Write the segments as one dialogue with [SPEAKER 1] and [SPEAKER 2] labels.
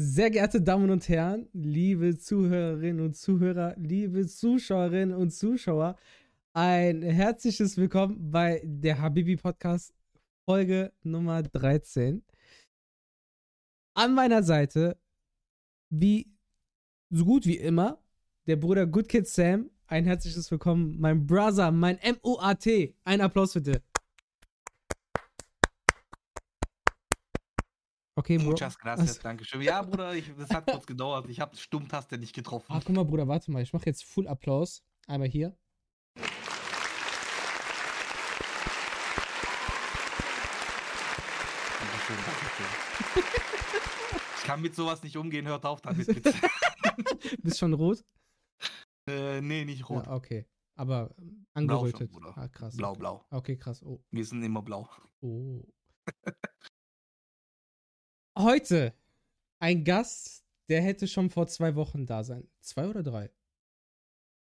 [SPEAKER 1] Sehr geehrte Damen und Herren, liebe Zuhörerinnen und Zuhörer, liebe Zuschauerinnen und Zuschauer, ein herzliches Willkommen bei der Habibi Podcast Folge Nummer 13. An meiner Seite, wie so gut wie immer, der Bruder Good Kid Sam. Ein herzliches Willkommen, mein Brother, mein MOAT. Ein Applaus bitte. Okay, Bro.
[SPEAKER 2] Muchas gracias, danke schön. Ja, Bruder, ich, das hat kurz gedauert. Ich habe Stummtaste nicht getroffen.
[SPEAKER 1] Ah, guck mal, Bruder, warte mal. Ich mache jetzt Full Applaus. Einmal hier.
[SPEAKER 2] Dankeschön, Dankeschön. Ich kann mit sowas nicht umgehen, hört auf damit bitte.
[SPEAKER 1] Bist schon rot?
[SPEAKER 2] äh, nee, nicht rot.
[SPEAKER 1] Ja, okay. Aber ähm,
[SPEAKER 2] Blau schon,
[SPEAKER 1] angerötet.
[SPEAKER 2] Bruder.
[SPEAKER 1] ah, krass.
[SPEAKER 2] Blau,
[SPEAKER 1] okay.
[SPEAKER 2] blau.
[SPEAKER 1] Okay, krass. Oh.
[SPEAKER 2] Wir sind immer blau.
[SPEAKER 1] oh. Heute ein Gast, der hätte schon vor zwei Wochen da sein. Zwei oder drei?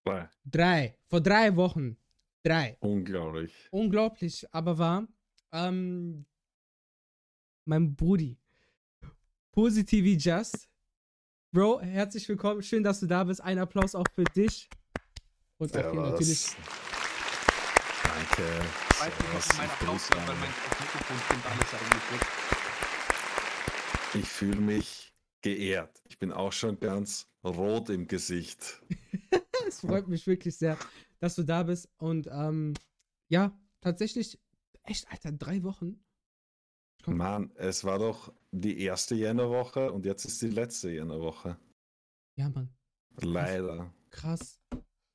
[SPEAKER 3] Zwei.
[SPEAKER 1] Drei. Vor drei Wochen. Drei.
[SPEAKER 3] Unglaublich.
[SPEAKER 1] Unglaublich, aber wahr. Ähm, mein Brudi. Positivi Just. Bro, herzlich willkommen. Schön, dass du da bist. Ein Applaus auch für dich. Und auch hier natürlich.
[SPEAKER 3] Danke.
[SPEAKER 2] Ich weiß nicht, ob mein Applaus hört, weil mein. Mikrofon stimmt alles eigentlich weg.
[SPEAKER 3] Ich fühle mich geehrt. Ich bin auch schon ganz rot im Gesicht.
[SPEAKER 1] Es freut mich wirklich sehr, dass du da bist. Und ähm, ja, tatsächlich, echt, Alter, drei Wochen.
[SPEAKER 3] Mann, es war doch die erste Jännerwoche und jetzt ist die letzte Jännerwoche.
[SPEAKER 1] Ja, Mann.
[SPEAKER 3] Leider.
[SPEAKER 1] Krass.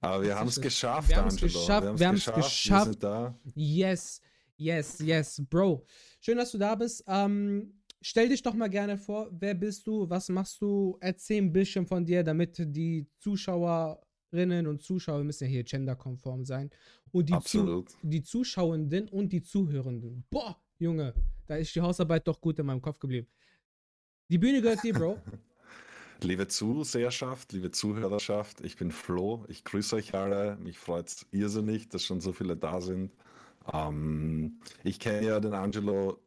[SPEAKER 3] Aber wir haben es
[SPEAKER 1] es.
[SPEAKER 3] geschafft,
[SPEAKER 1] Wir haben's
[SPEAKER 3] Angelo.
[SPEAKER 1] geschafft, wir haben's geschafft.
[SPEAKER 3] Wir sind da.
[SPEAKER 1] Yes, yes, yes, Bro. Schön, dass du da bist. Ähm, stell dich doch mal gerne vor. Wer bist du? Was machst du? Erzähl ein bisschen von dir, damit die Zuschauerinnen und Zuschauer wir müssen ja hier genderkonform sein. Und die, Zu die Zuschauenden und die Zuhörenden. Boah, Junge, da ist die Hausarbeit doch gut in meinem Kopf geblieben. Die Bühne gehört dir, Bro.
[SPEAKER 3] Liebe Zuseherschaft, liebe Zuhörerschaft, ich bin Flo. Ich grüße euch alle. Mich freut es irrsinnig, dass schon so viele da sind. Ähm, ich kenne ja den Angelo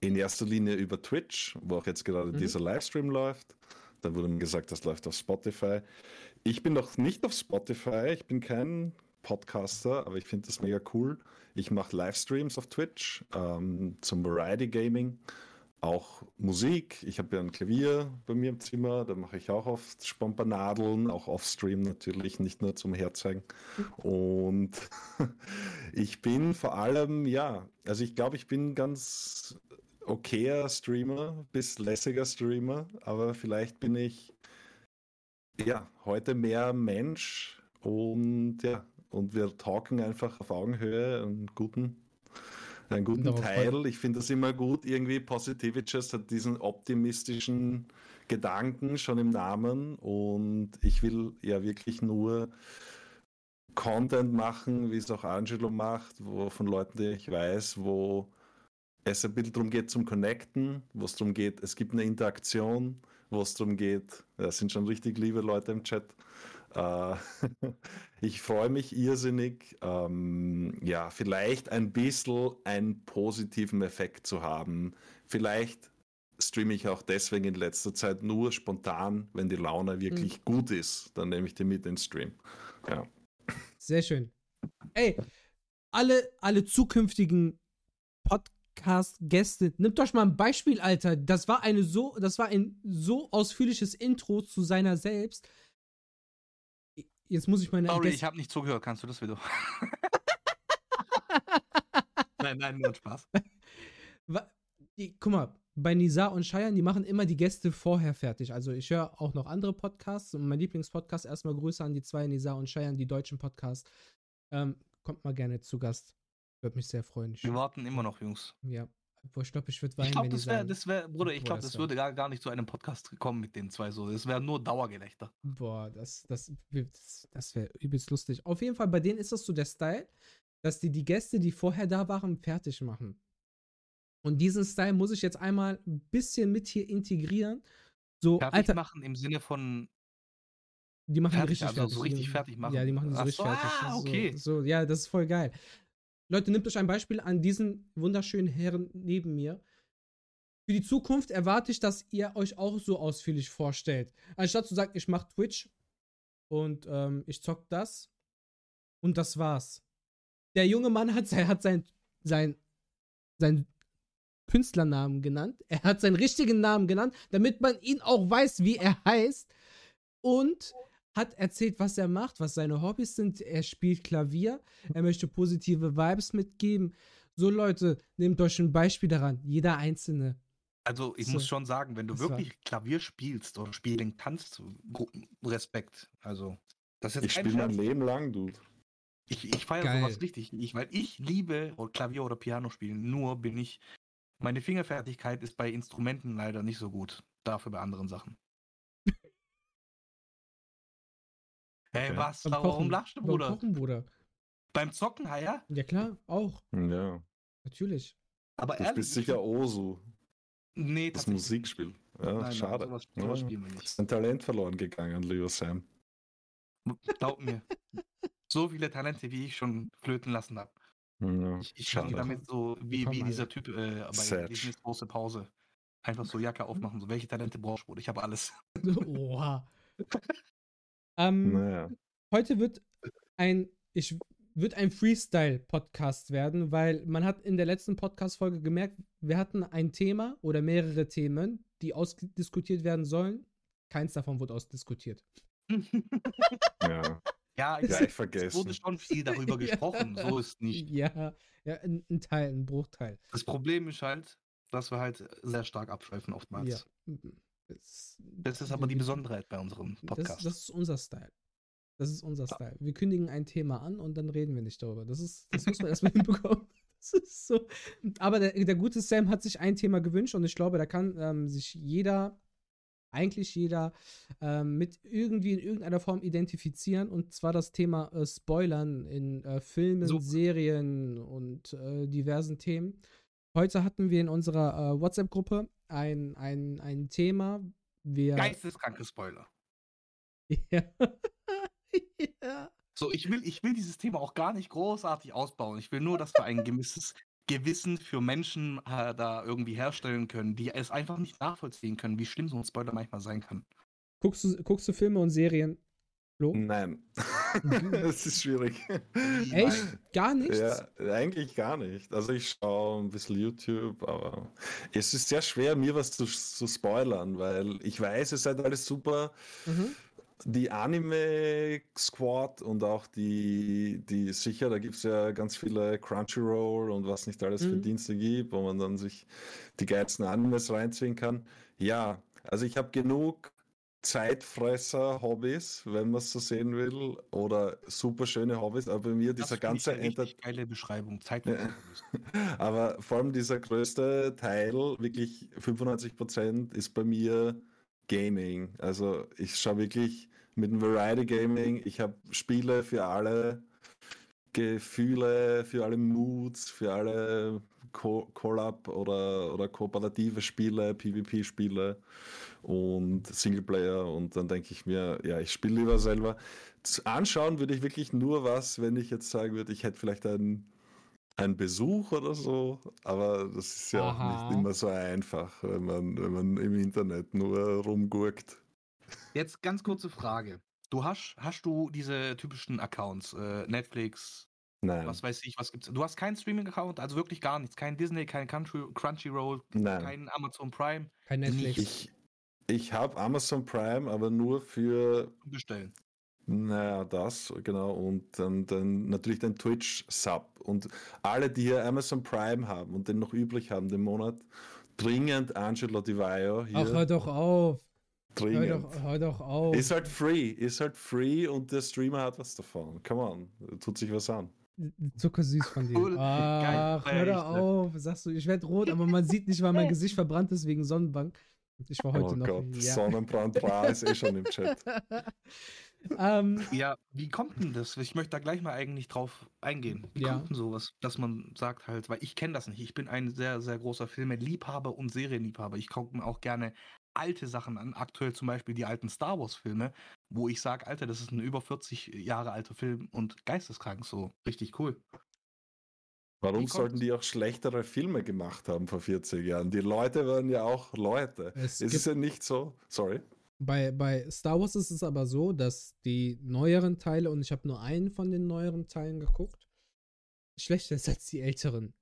[SPEAKER 3] in erster Linie über Twitch, wo auch jetzt gerade
[SPEAKER 1] Mhm.
[SPEAKER 3] dieser Livestream läuft. Da wurde mir gesagt, das läuft auf Spotify. Ich bin noch nicht auf Spotify, ich bin kein Podcaster, aber ich finde das mega cool. Ich mache Livestreams auf Twitch ähm, zum Variety Gaming auch Musik. Ich habe ja ein Klavier bei mir im Zimmer, da mache ich auch oft Spompanadeln, auch offstream natürlich, nicht nur zum Herzeigen. Und ich bin vor allem, ja, also ich glaube, ich bin ganz okayer Streamer, bis lässiger Streamer, aber vielleicht bin ich ja heute mehr Mensch und ja, und wir talken einfach auf Augenhöhe einen guten einen guten Teil. Ich finde das immer gut. Irgendwie Positivitous hat diesen optimistischen Gedanken schon im Namen und ich will ja wirklich nur Content machen, wie es auch Angelo macht, wo von Leuten, die ich weiß, wo es ein bisschen darum geht zum Connecten, wo es darum geht, es gibt eine Interaktion, wo es darum geht, das sind schon richtig liebe Leute im Chat. Äh, ich freue mich irrsinnig, ähm, ja, vielleicht ein bisschen einen positiven Effekt zu haben. Vielleicht streame ich auch deswegen in letzter Zeit nur spontan, wenn die Laune wirklich gut ist. Dann nehme ich die mit in den Stream. Ja.
[SPEAKER 1] Sehr schön. Ey, alle, alle zukünftigen Podcast-Gäste, nimmt euch mal ein Beispiel, Alter. Das war eine so, das war ein so ausführliches Intro zu seiner selbst. Jetzt muss ich meine
[SPEAKER 2] Sorry,
[SPEAKER 1] Gäste-
[SPEAKER 2] ich habe nicht zugehört. Kannst du das wieder? nein, nein, nur Spaß.
[SPEAKER 1] Guck mal, bei Nizar und Cheyenne, die machen immer die Gäste vorher fertig. Also ich höre auch noch andere Podcasts und mein Lieblingspodcast, erstmal Grüße an die zwei, Nizar und Cheyenne, die deutschen Podcasts. Ähm, kommt mal gerne zu Gast. Würde mich sehr freuen. Ich,
[SPEAKER 2] Wir warten immer noch, Jungs.
[SPEAKER 1] ja, Boah, ich glaube, ich würde weinen,
[SPEAKER 2] Ich glaube, das wäre, das wäre, Bruder, ich glaube,
[SPEAKER 1] das
[SPEAKER 2] das
[SPEAKER 1] wär-
[SPEAKER 2] würde gar, gar nicht zu einem Podcast kommen mit den zwei so. Das wäre nur Dauergelächter.
[SPEAKER 1] boah, das, das, das, das wäre übelst lustig. Auf jeden Fall, bei denen ist das so der Style, dass die die Gäste, die vorher da waren, fertig machen. Und diesen Style muss ich jetzt einmal ein bisschen mit hier integrieren. So,
[SPEAKER 2] Fertig
[SPEAKER 1] Alter,
[SPEAKER 2] machen im Sinne von
[SPEAKER 1] Die machen
[SPEAKER 2] Fertig,
[SPEAKER 1] richtig
[SPEAKER 2] also
[SPEAKER 1] fertig.
[SPEAKER 2] so richtig fertig machen.
[SPEAKER 1] Ja, die machen die so richtig
[SPEAKER 2] so,
[SPEAKER 1] fertig.
[SPEAKER 2] ah,
[SPEAKER 1] So-
[SPEAKER 2] okay.
[SPEAKER 1] So, ja, das ist voll geil. Leute, nehmt euch ein Beispiel an diesen wunderschönen Herren neben mir. für die Zukunft erwarte ich, dass ihr euch auch so ausführlich vorstellt. Anstatt zu sagen, ich mache Twitch und ähm, ich zock das und das war's. Der junge Mann hat, hat sein, sein, sein Künstlernamen genannt. Er hat seinen richtigen Namen genannt, damit man ihn auch weiß, wie er heißt. Und hat erzählt, was er macht, was seine Hobbys sind. Er spielt Klavier. Er möchte positive Vibes mitgeben. So, Leute, nehmt euch ein Beispiel daran. Jeder Einzelne.
[SPEAKER 2] Also ich
[SPEAKER 1] So.
[SPEAKER 2] muss schon sagen, wenn du
[SPEAKER 1] Das war-
[SPEAKER 2] wirklich Klavier spielst oder spielen kannst, Respekt. Also das ist
[SPEAKER 3] Ich
[SPEAKER 2] jetzt kein
[SPEAKER 3] spiele mein. Leben lang, Dude.
[SPEAKER 2] Ich, ich feiere sowas richtig. Ich, weil ich liebe Klavier oder Piano spielen. Nur bin ich. Meine Fingerfertigkeit ist bei Instrumenten leider nicht so gut. Dafür bei anderen Sachen. Hey,
[SPEAKER 3] Okay.
[SPEAKER 2] was?
[SPEAKER 1] Beim
[SPEAKER 2] Warum
[SPEAKER 1] Kochen.
[SPEAKER 2] lachst du,
[SPEAKER 1] Beim
[SPEAKER 2] Bruder?
[SPEAKER 1] Kochen, Bruder.
[SPEAKER 2] Beim Zocken, ah ja?
[SPEAKER 1] Ja, klar, auch.
[SPEAKER 3] Ja.
[SPEAKER 1] Natürlich.
[SPEAKER 2] Aber
[SPEAKER 3] Du
[SPEAKER 2] ehrlich.
[SPEAKER 3] bist
[SPEAKER 2] ich
[SPEAKER 3] sicher Osu,
[SPEAKER 2] Nee,
[SPEAKER 3] das Musikspiel. Ja,
[SPEAKER 2] Nein, nein,
[SPEAKER 3] schade.
[SPEAKER 2] sowas,
[SPEAKER 3] Ja.
[SPEAKER 2] sowas spielen wir nicht.
[SPEAKER 3] Ist ein Talent verloren gegangen, lieber Sam.
[SPEAKER 2] Glaub mir. So viele Talente, wie ich schon flöten lassen habe.
[SPEAKER 3] Ja,
[SPEAKER 2] Ich, ich
[SPEAKER 3] schade.
[SPEAKER 2] damit so wie, wie dieser Typ äh, bei. Disney's große Pause. Einfach so Jacke aufmachen, so welche Talente brauchst du? Bruder? Ich habe alles.
[SPEAKER 1] Oha. Ähm,
[SPEAKER 3] Naja.
[SPEAKER 1] heute wird ein, ich wird ein Freestyle-Podcast werden, weil man hat in der letzten Podcast-Folge gemerkt, wir hatten ein Thema oder mehrere Themen, die ausdiskutiert werden sollen. Keins davon wurde ausdiskutiert.
[SPEAKER 3] Ja.
[SPEAKER 2] ja,
[SPEAKER 3] Gleich
[SPEAKER 2] es, es
[SPEAKER 3] vergessen.
[SPEAKER 2] wurde schon viel darüber
[SPEAKER 1] Ja.
[SPEAKER 2] gesprochen. So ist nicht.
[SPEAKER 1] Ja, ja ein, ein Teil, ein Bruchteil.
[SPEAKER 2] Das Problem ist halt, dass wir halt sehr stark abschweifen oftmals.
[SPEAKER 1] Ja. Das,
[SPEAKER 2] Das ist aber die Besonderheit bei unserem
[SPEAKER 1] Das,
[SPEAKER 2] Podcast.
[SPEAKER 1] das ist unser Style. Das ist unser Style. Wir kündigen ein Thema an und dann reden wir nicht darüber. Das ist, das muss man erstmal hinbekommen. Das ist so. Aber der, der gute Sam hat sich ein Thema gewünscht und ich glaube, da kann ähm, sich jeder, eigentlich jeder, ähm, mit irgendwie in irgendeiner Form identifizieren und zwar das Thema äh, Spoilern in äh, Filmen,
[SPEAKER 2] Super.
[SPEAKER 1] Serien und äh, diversen Themen. Heute hatten wir in unserer äh, WhatsApp-Gruppe ein, ein, ein Thema. Wir,
[SPEAKER 2] Geisteskranke Spoiler.
[SPEAKER 1] ja. ja.
[SPEAKER 2] So, ich will, ich will dieses Thema auch gar nicht großartig ausbauen. Ich will nur, dass wir ein gewisses Gewissen für Menschen äh, da irgendwie herstellen können, die es einfach nicht nachvollziehen können, wie schlimm so ein Spoiler manchmal sein kann.
[SPEAKER 1] Guckst du, guckst du Filme und Serien? Flo?
[SPEAKER 3] Nein. das ist schwierig.
[SPEAKER 2] Wie
[SPEAKER 1] Echt? Gar nichts?
[SPEAKER 3] Ja, eigentlich gar nicht. Also ich schaue ein bisschen YouTube, aber es ist sehr schwer, mir was zu, zu spoilern, weil ich weiß, es seid alles super.
[SPEAKER 1] Mhm.
[SPEAKER 3] Die Anime Squad und auch die, die sicher, da gibt es ja ganz viele Crunchyroll und was nicht alles für
[SPEAKER 1] Mhm.
[SPEAKER 3] Dienste gibt, wo man dann sich die geilsten Animes reinziehen kann. Ja, also ich habe genug Zeitfresser-Hobbys, wenn man es so sehen will, oder super schöne Hobbys, aber bei mir
[SPEAKER 2] Das
[SPEAKER 3] dieser ganze
[SPEAKER 2] eine
[SPEAKER 3] Enter
[SPEAKER 2] geile Beschreibung. Zeit
[SPEAKER 3] Ja. aber vor allem dieser größte Teil, wirklich 95% ist bei mir Gaming. Also ich schaue wirklich mit dem Variety Gaming, ich habe Spiele für alle Gefühle, für alle Moods, für alle Co Collab oder, oder kooperative Spiele, PvP-Spiele und Singleplayer und dann denke ich mir, ja, ich spiele lieber selber. Anschauen würde ich wirklich nur was, wenn ich jetzt sagen würde, ich hätte vielleicht einen ein Besuch oder so, aber das ist ja auch
[SPEAKER 1] Aha.
[SPEAKER 3] nicht immer so einfach, wenn man, wenn man im Internet nur rumgurkt.
[SPEAKER 2] Jetzt ganz kurze Frage. Du hast, hast du diese typischen Accounts, äh, Netflix,
[SPEAKER 3] Nein,
[SPEAKER 2] was weiß ich, was gibt's? Du hast keinen Streaming-Account, also wirklich gar nichts. Kein Disney, kein Country, Crunchyroll,
[SPEAKER 3] nein.
[SPEAKER 2] kein Amazon Prime
[SPEAKER 1] Kein Netflix.
[SPEAKER 3] Ich, ich habe Amazon Prime, aber nur für,
[SPEAKER 2] bestellen.
[SPEAKER 3] naja, das, genau, und dann, dann natürlich den Twitch-Sub. Und alle, die hier Amazon Prime haben und den noch übrig haben, den Monat, dringend Angelo Di Vaio hier.
[SPEAKER 1] Ach, hör doch auf. Hör
[SPEAKER 3] dringend.
[SPEAKER 1] doch, hör doch auf.
[SPEAKER 3] Ist halt free, ist halt free und der Streamer hat was davon. Come on, tut sich was an.
[SPEAKER 1] Zuckersüß von dir.
[SPEAKER 2] Cool.
[SPEAKER 1] Ach,
[SPEAKER 2] Geil.
[SPEAKER 1] hör doch
[SPEAKER 2] ne?
[SPEAKER 1] auf. Sagst du, ich werde rot, aber man sieht nicht, weil mein Gesicht verbrannt ist wegen Sonnenbank. Ich war heute
[SPEAKER 3] oh
[SPEAKER 1] noch.
[SPEAKER 3] Gott,
[SPEAKER 1] ja.
[SPEAKER 3] Sonnenbrand war ist eh schon im Chat.
[SPEAKER 1] ähm,
[SPEAKER 2] Ja, wie kommt denn das? Ich möchte da gleich mal eigentlich drauf eingehen. Wie
[SPEAKER 1] Ja.
[SPEAKER 2] kommt denn sowas, dass man sagt halt, weil ich kenne das nicht. Ich bin ein sehr, sehr großer Filme-Liebhaber und Serienliebhaber. Ich gucke mir auch gerne alte Sachen an. Aktuell zum Beispiel die alten Star Wars-Filme, wo ich sage, Alter, das ist ein über 40 Jahre alter Film und geisteskrank so. Richtig cool.
[SPEAKER 3] Warum sollten die auch schlechtere Filme gemacht haben vor 40 Jahren? Die Leute waren ja auch Leute.
[SPEAKER 1] Es
[SPEAKER 3] Es, ist ja nicht so. Sorry.
[SPEAKER 1] Bei, bei Star Wars ist es aber so, dass die neueren Teile, und ich habe nur einen von den neueren Teilen geguckt, schlechter ist als die älteren.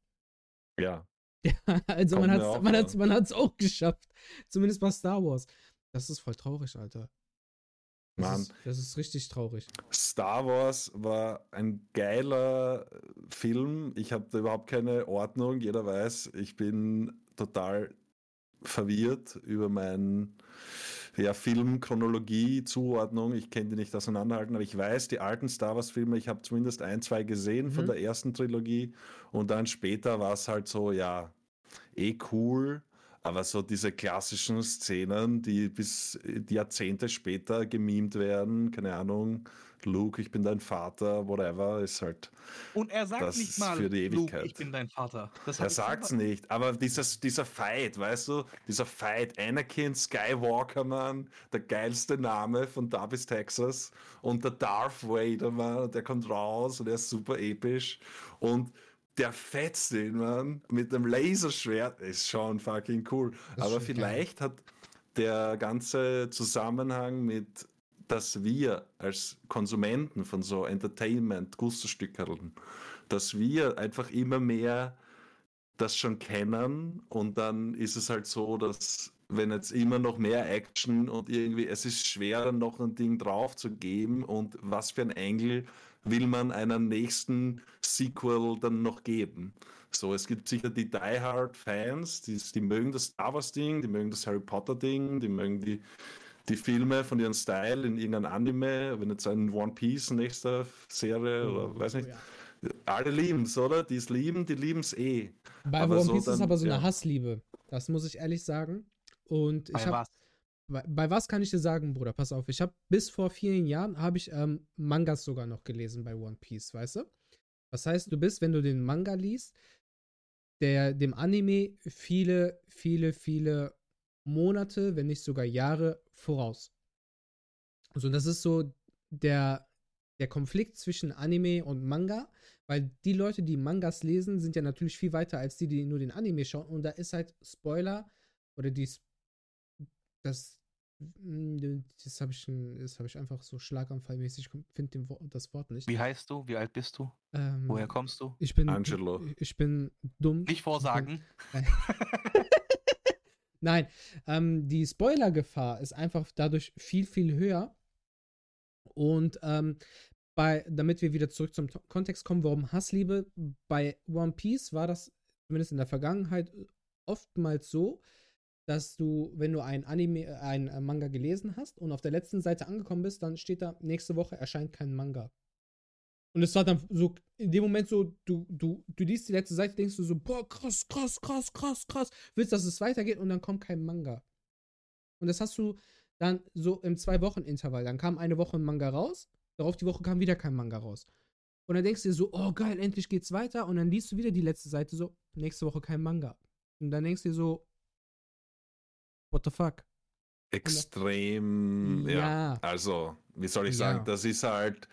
[SPEAKER 3] Ja.
[SPEAKER 1] also
[SPEAKER 3] Kommt
[SPEAKER 1] man hat
[SPEAKER 3] auch
[SPEAKER 1] man hat's, man hat's auch geschafft. Zumindest bei Star Wars. Das ist voll traurig, Alter. Das,
[SPEAKER 3] Mann.
[SPEAKER 1] Ist, das ist richtig traurig.
[SPEAKER 3] Star Wars war ein geiler äh, Film. Ich habe da überhaupt keine Ordnung. Jeder weiß, ich bin total verwirrt über mein ja, Filmchronologie, Zuordnung. Ich kenne die nicht auseinanderhalten, aber ich weiß, die alten Star Wars-Filme, ich habe zumindest ein, zwei gesehen von
[SPEAKER 1] Mhm.
[SPEAKER 3] der ersten Trilogie und dann später war es halt so, ja, eh cool. Aber so diese klassischen Szenen, die bis Jahrzehnte später gemimt werden, keine Ahnung, Luke, ich bin dein Vater, whatever, ist halt,
[SPEAKER 2] Und er sagt nicht mal,
[SPEAKER 3] für die
[SPEAKER 2] Luke,
[SPEAKER 3] Ewigkeit.
[SPEAKER 2] ich bin dein Vater. Das
[SPEAKER 3] er sagt's
[SPEAKER 2] selber-
[SPEAKER 3] nicht, aber dieses, dieser Fight, weißt du, dieser Fight, Anakin Skywalker, Mann, der geilste Name von da bis Texas und der Darth Vader, Mann, der kommt raus und er ist super episch und der fetzt ihn, Mann, mit einem Laserschwert, ist schon fucking cool.
[SPEAKER 1] Das
[SPEAKER 3] aber
[SPEAKER 1] schon geil.
[SPEAKER 3] vielleicht hat der ganze Zusammenhang mit dass wir als Konsumenten von so Entertainment, Gusterstückerln, dass wir einfach immer mehr das schon kennen und dann ist es halt so, dass wenn jetzt immer noch mehr Action und irgendwie, es ist schwer, dann noch ein Ding drauf zu geben und was für ein Engel will man einem nächsten Sequel dann noch geben. So, es gibt sicher die Die Hard Fans, die, die mögen das Star Wars Ding, die mögen das Harry Potter Ding, die mögen die, die Filme von ihrem Style in irgendeinem Anime, wenn jetzt ein One Piece nächster Serie oder weiß nicht.
[SPEAKER 1] Oh, ja.
[SPEAKER 3] Alle lieben's, oder? Die es lieben, die lieben's eh.
[SPEAKER 1] Bei
[SPEAKER 3] Aber
[SPEAKER 1] One
[SPEAKER 3] so
[SPEAKER 1] Piece ist
[SPEAKER 3] dann-
[SPEAKER 1] aber so eine
[SPEAKER 3] ja.
[SPEAKER 1] Hassliebe. Das muss ich ehrlich sagen. Und ich
[SPEAKER 2] Bei
[SPEAKER 1] habe
[SPEAKER 2] was?
[SPEAKER 1] Bei, was kann ich dir sagen, Bruder? Pass auf, ich habe bis vor vielen Jahren habe ich ähm, Mangas sogar noch gelesen bei One Piece, weißt du? Das heißt, du bist, wenn du den Manga liest, der dem Anime viele, viele, viele Monate, wenn nicht sogar Jahre voraus. Also das ist so der der Konflikt zwischen Anime und Manga, weil die Leute, die Mangas lesen, sind ja natürlich viel weiter als die, die nur den Anime schauen. Und da ist halt Spoiler oder die das mm, das habe ich das habe ich einfach so schlaganfallmäßig finde das Wort nicht.
[SPEAKER 2] Wie heißt du? Wie alt bist du?
[SPEAKER 1] Ähm,
[SPEAKER 2] Woher kommst du?
[SPEAKER 1] Ich bin
[SPEAKER 3] Angelo.
[SPEAKER 1] Ich bin dumm.
[SPEAKER 2] Nicht vorsagen.
[SPEAKER 1] Nein, ähm, die Spoilergefahr ist einfach dadurch viel, viel höher. Und ähm, bei, damit wir wieder zurück zum Kontext kommen, warum Hassliebe, bei One Piece war das zumindest in der Vergangenheit oftmals so, dass du, wenn du ein Anime, äh, ein äh, Manga gelesen hast und auf der letzten Seite angekommen bist, dann steht da, nächste Woche erscheint kein Manga. Und es war dann so, in dem Moment so, du, du, du liest die letzte Seite, denkst du so, boah, krass, krass, krass, krass, krass, willst, dass es weitergeht und dann kommt kein Manga. Und das hast du dann so im Zwei-Wochen-Intervall. Dann kam eine Woche ein Manga raus, darauf die Woche kam wieder kein Manga raus. Und dann denkst du dir so, oh geil, endlich geht's weiter. Und dann liest du wieder die letzte Seite so, nächste Woche kein Manga. Und dann denkst du dir so, what the fuck?
[SPEAKER 3] Extrem, ja.
[SPEAKER 1] Ja.
[SPEAKER 3] Also, wie soll ich
[SPEAKER 1] Ja.
[SPEAKER 3] sagen, das ist halt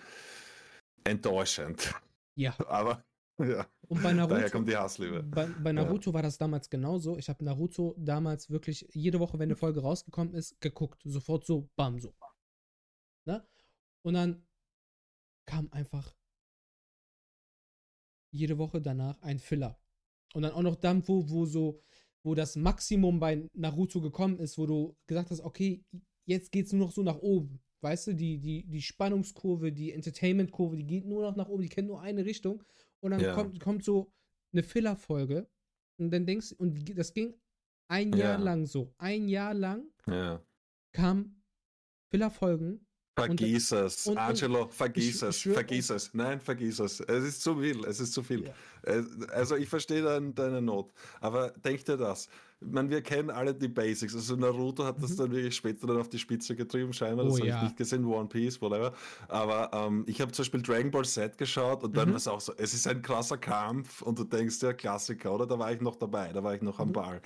[SPEAKER 3] enttäuschend.
[SPEAKER 1] Ja.
[SPEAKER 3] Aber, ja,
[SPEAKER 1] Und bei Naruto.
[SPEAKER 3] daher kommt die Hassliebe.
[SPEAKER 1] Bei, bei Naruto war das damals genauso. Ich habe Naruto damals wirklich jede Woche, wenn eine Folge rausgekommen ist, geguckt. Sofort so, bam, so. Ne? Und dann kam einfach jede Woche danach ein Filler. Und dann auch noch dann, wo, wo so, wo das Maximum bei Naruto gekommen ist, wo du gesagt hast, okay, jetzt geht's nur noch so nach oben. Weißt du, die, die, die Spannungskurve, die Entertainment-Kurve, die geht nur noch nach oben, die kennt nur eine Richtung. Und dann
[SPEAKER 3] Ja.
[SPEAKER 1] kommt, kommt so eine Filler-Folge. Und dann denkst und das ging ein Jahr
[SPEAKER 3] Ja.
[SPEAKER 1] lang so. Ein Jahr lang
[SPEAKER 3] Ja.
[SPEAKER 1] kam Filler-Folgen.
[SPEAKER 3] Vergiss es,
[SPEAKER 1] und- und-
[SPEAKER 3] Angelo, vergiss
[SPEAKER 1] ich
[SPEAKER 3] es,
[SPEAKER 1] schwör-
[SPEAKER 3] vergiss es. Nein, vergiss es. Es ist zu viel, es ist zu viel.
[SPEAKER 1] Ja.
[SPEAKER 3] Äh, Also ich verstehe dein, deine Not, aber denk dir das. Ich meine, wir kennen alle die Basics. Also Naruto hat das
[SPEAKER 1] Mhm.
[SPEAKER 3] dann wirklich später dann auf die Spitze getrieben, scheinbar. Das
[SPEAKER 1] Oh
[SPEAKER 3] habe
[SPEAKER 1] ja.
[SPEAKER 3] ich nicht gesehen, One Piece, whatever. Aber ähm, ich habe zum Beispiel Dragon Ball Z geschaut und dann
[SPEAKER 1] Mhm.
[SPEAKER 3] war es auch so, es ist ein krasser Kampf und du denkst dir, Klassiker, oder? Da war ich noch dabei, da war ich noch am
[SPEAKER 1] Mhm.
[SPEAKER 3] Ball.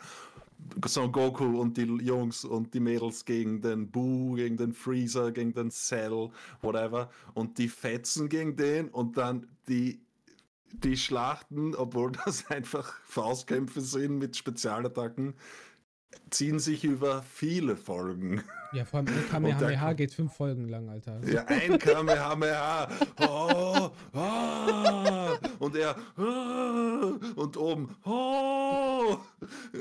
[SPEAKER 3] Son Goku und die Jungs und die Mädels gegen den Boo, gegen den Freezer, gegen den Cell, whatever. Und die fetzen gegen den und dann die die Schlachten, obwohl das einfach Faustkämpfe sind mit Spezialattacken, ziehen sich über viele Folgen.
[SPEAKER 1] Ja, vor allem ein Kamehameha geht fünf Folgen lang, Alter.
[SPEAKER 3] Ja, ein Kamehameha. Oh, oh, und er oh, und oben oh,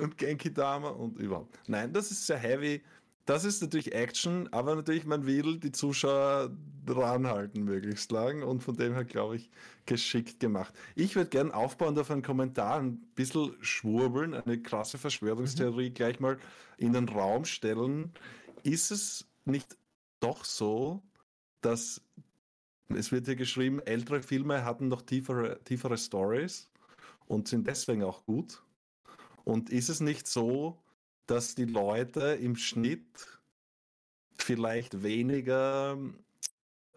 [SPEAKER 3] und Genki Dama und überhaupt. Nein, das ist sehr heavy. Das ist natürlich Action, aber natürlich, man will die Zuschauer ranhalten möglichst lang und von dem her, glaube ich, geschickt gemacht. Ich würde gerne aufbauend auf einen Kommentar ein bisschen schwurbeln, eine krasse Verschwörungstheorie mhm. gleich mal in den Raum stellen. Ist es nicht doch so, dass es wird hier geschrieben, ältere Filme hatten noch tiefere, tiefere Stories und sind deswegen auch gut? Und ist es nicht so, dass die Leute im Schnitt vielleicht weniger,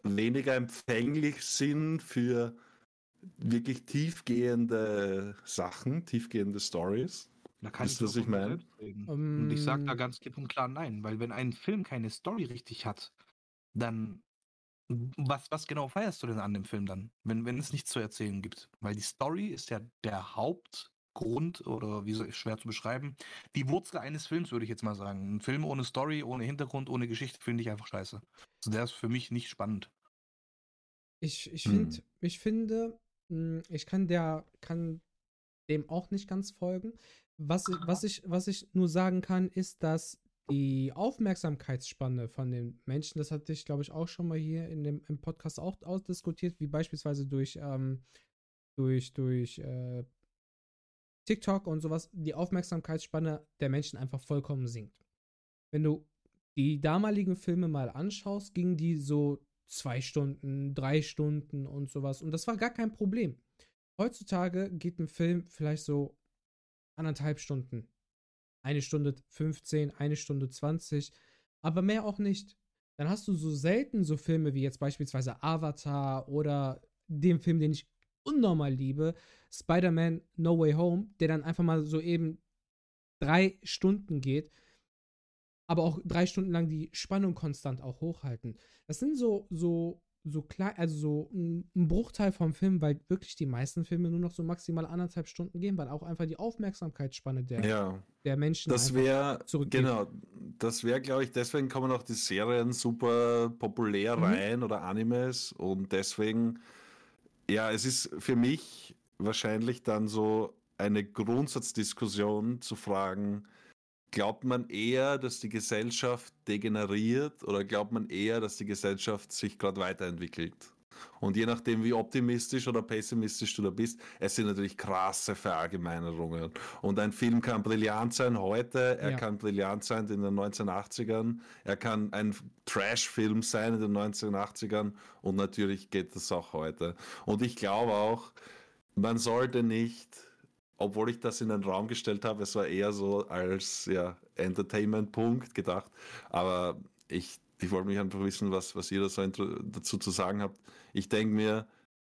[SPEAKER 3] weniger empfänglich sind für wirklich tiefgehende Sachen, tiefgehende Stories.
[SPEAKER 2] Da kann ist ich, was ich meine. Um, und ich sage da ähm. ganz klipp und klar nein, weil wenn ein Film keine Story richtig hat, dann was, was genau feierst du denn an dem Film dann, wenn, wenn es nichts zu erzählen gibt? Weil die Story ist ja der Haupt, Grund oder wie soll ich schwer zu beschreiben, die Wurzel eines Films, würde ich jetzt mal sagen. Ein Film ohne Story, ohne Hintergrund, ohne Geschichte finde ich einfach scheiße. Also der ist für mich nicht spannend.
[SPEAKER 1] Ich, ich, find, hm. ich finde, hm, ich kann der, kann dem auch nicht ganz folgen. Was, was, ich, was ich nur sagen kann, ist, dass die Aufmerksamkeitsspanne von den Menschen, das hatte ich, glaube ich, auch schon mal hier in dem im Podcast auch ausdiskutiert, wie beispielsweise durch, ähm, durch, durch äh, TikTok und sowas die Aufmerksamkeitsspanne der Menschen einfach vollkommen sinkt. Wenn du die damaligen Filme mal anschaust, gingen die so zwei Stunden, drei Stunden und sowas. Und das war gar kein Problem. Heutzutage geht ein Film vielleicht so anderthalb Stunden. Eine Stunde 15, eine Stunde 20, aber mehr auch nicht. Dann hast du so selten so Filme wie jetzt beispielsweise Avatar oder den Film, den ich unnormal liebe, Spider-Man No Way Home, der dann einfach mal so eben drei Stunden geht, aber auch drei Stunden lang die Spannung konstant auch hochhalten. Das sind so, so, so klar, also so ein, Bruchteil vom Film, weil wirklich die meisten Filme nur noch so maximal anderthalb Stunden gehen, weil auch einfach die Aufmerksamkeitsspanne der,
[SPEAKER 3] ja,
[SPEAKER 1] der Menschen
[SPEAKER 3] das wäre genau, das wäre, glaube ich, deswegen kommen auch die Serien super populär mhm. rein oder Animes und deswegen ja, es ist für mich wahrscheinlich dann so eine Grundsatzdiskussion zu fragen, glaubt man eher, dass die Gesellschaft degeneriert oder glaubt man eher, dass die Gesellschaft sich gerade weiterentwickelt? Und je nachdem, wie optimistisch oder pessimistisch du da bist, es sind natürlich krasse Verallgemeinerungen. Und ein Film kann brillant sein heute, er ja. kann brillant sein in den 1980ern, er kann ein Trash-Film sein in den 1980ern und natürlich geht das auch heute. Und ich glaube auch, man sollte nicht obwohl ich das in den Raum gestellt habe, es war eher so als ja, Entertainment-Punkt gedacht. Aber ich ich wollte mich einfach wissen, was, was ihr da so dazu zu sagen habt. Ich denke mir,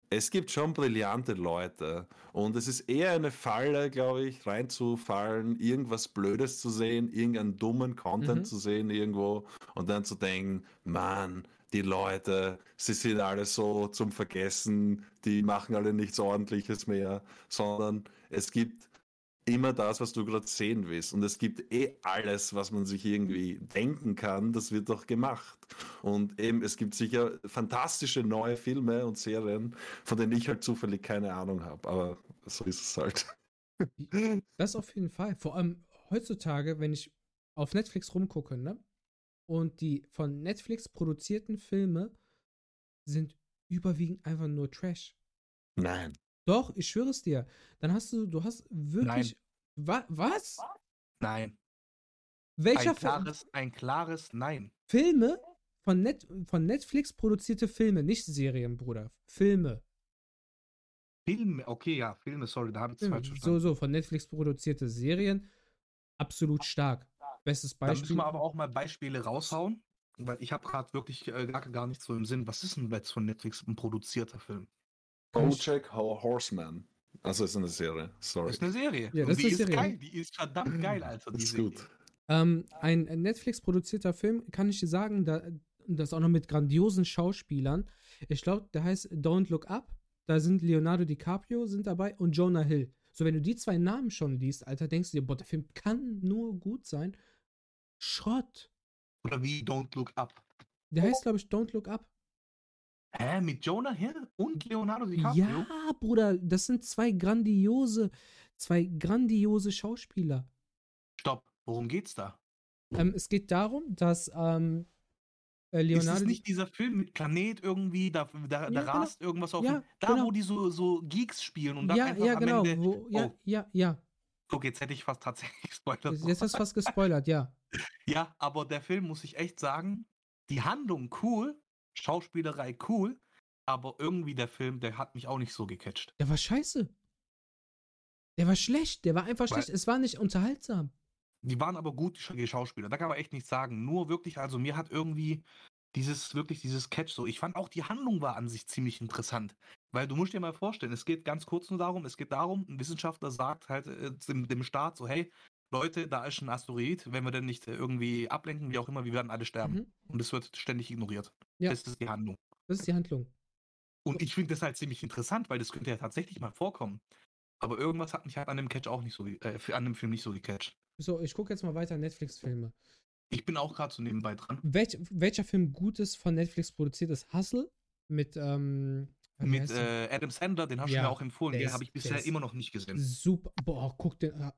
[SPEAKER 3] es gibt schon brillante Leute und es ist eher eine Falle, glaube ich, reinzufallen, irgendwas Blödes zu sehen, irgendeinen dummen Content mhm. zu sehen irgendwo und dann zu denken, Mann, die Leute, sie sind alle so zum Vergessen, die machen alle nichts Ordentliches mehr, sondern es gibt immer das, was du gerade sehen willst. Und es gibt eh alles, was man sich irgendwie denken kann, das wird doch gemacht. Und eben, es gibt sicher fantastische neue Filme und Serien, von denen ich halt zufällig keine Ahnung habe. Aber so ist es halt.
[SPEAKER 1] Das auf jeden Fall. Vor allem heutzutage, wenn ich auf Netflix rumgucke, ne? Und die von Netflix produzierten Filme sind überwiegend einfach nur Trash.
[SPEAKER 3] Nein.
[SPEAKER 1] Doch, ich schwöre es dir. Dann hast du, du hast wirklich. Wa was?
[SPEAKER 2] Nein.
[SPEAKER 1] Welcher
[SPEAKER 2] ein klares, ein klares Nein.
[SPEAKER 1] Filme von, Net von Netflix produzierte Filme, nicht Serien, Bruder. Filme.
[SPEAKER 2] Filme, okay, ja, Filme, sorry, da habe ich es falsch
[SPEAKER 1] verstanden. So, so, von Netflix produzierte Serien, absolut stark. Bestes Beispiel. Da
[SPEAKER 2] müssen wir aber auch mal Beispiele raushauen, weil ich habe gerade wirklich äh, gar, gar nichts so im Sinn. Was ist denn jetzt von Netflix ein produzierter Film?
[SPEAKER 3] Bojack Horseman. Also ist eine Serie, sorry.
[SPEAKER 2] Das ist eine Serie.
[SPEAKER 1] Ja, das
[SPEAKER 2] die
[SPEAKER 1] ist,
[SPEAKER 2] ist geil, die ist verdammt geil, Alter.
[SPEAKER 3] Das ist gut.
[SPEAKER 1] Ähm, ein Netflix-produzierter Film, kann ich dir sagen, da, das auch noch mit grandiosen Schauspielern. Ich glaube, der heißt Don't Look Up. da sind Leonardo DiCaprio sind dabei und Jonah Hill. So, wenn du die zwei Namen schon liest, Alter, denkst du dir, boah, der Film kann nur gut sein. Schrott.
[SPEAKER 2] Oder wie Don't Look Up.
[SPEAKER 1] Der heißt, glaube ich, Don't Look Up.
[SPEAKER 2] Hä, mit Jonah Hill und Leonardo DiCaprio?
[SPEAKER 1] Ja, Bruder, das sind zwei grandiose, zwei grandiose Schauspieler.
[SPEAKER 2] Stopp, worum geht's da?
[SPEAKER 1] Ähm, es geht darum, dass ähm, äh, Leonardo.
[SPEAKER 2] Ist es nicht dieser Film mit Planet irgendwie, da, da, da
[SPEAKER 1] Ja, genau.
[SPEAKER 2] rast irgendwas auf
[SPEAKER 1] Ja,
[SPEAKER 2] Da,
[SPEAKER 1] genau.
[SPEAKER 2] wo die so, so Geeks spielen und dann
[SPEAKER 1] ja,
[SPEAKER 2] einfach
[SPEAKER 1] ja,
[SPEAKER 2] am
[SPEAKER 1] genau.
[SPEAKER 2] Ende.
[SPEAKER 1] Wo, ja,
[SPEAKER 2] Oh.
[SPEAKER 1] ja, ja.
[SPEAKER 2] Guck, jetzt hätte ich fast tatsächlich Spoiler.
[SPEAKER 1] Jetzt hast du fast gespoilert, ja.
[SPEAKER 2] Ja, aber der Film, muss ich echt sagen, die Handlung cool, Schauspielerei cool, aber irgendwie der Film, der hat mich auch nicht so gecatcht.
[SPEAKER 1] Der war scheiße. Der war schlecht. Der war einfach
[SPEAKER 2] Weil-
[SPEAKER 1] schlecht. Es war nicht unterhaltsam.
[SPEAKER 2] Die waren aber gut, die Schauspieler. Da kann man echt nichts sagen. Nur wirklich, also mir hat irgendwie dieses, wirklich dieses Catch so. Ich fand auch die Handlung war an sich ziemlich interessant. Weil du musst dir mal vorstellen, es geht ganz kurz nur darum, es geht darum, ein Wissenschaftler sagt halt äh, dem, dem Staat so, hey, Leute, da ist ein Asteroid, wenn wir den nicht äh, irgendwie ablenken, wie auch immer, wir werden alle sterben.
[SPEAKER 1] Mhm.
[SPEAKER 2] Und es wird ständig ignoriert.
[SPEAKER 1] Ja.
[SPEAKER 2] Das ist die Handlung.
[SPEAKER 1] Das ist die Handlung.
[SPEAKER 2] Und ich finde das halt ziemlich interessant, weil das könnte ja tatsächlich mal vorkommen. Aber irgendwas hat mich halt an dem Catch auch nicht so, äh, an dem Film nicht so gecatcht.
[SPEAKER 1] So, ich gucke jetzt mal weiter Netflix-Filme.
[SPEAKER 2] Ich bin auch gerade so nebenbei dran.
[SPEAKER 1] Welch, welcher Film gut ist von Netflix produziert ist Hustle mit ähm,
[SPEAKER 2] Mit äh, Adam Sandler, den hast du
[SPEAKER 1] Ja,
[SPEAKER 2] mir auch empfohlen. Den habe ich bisher immer noch nicht gesehen.
[SPEAKER 1] super. Boah, guck den, ah,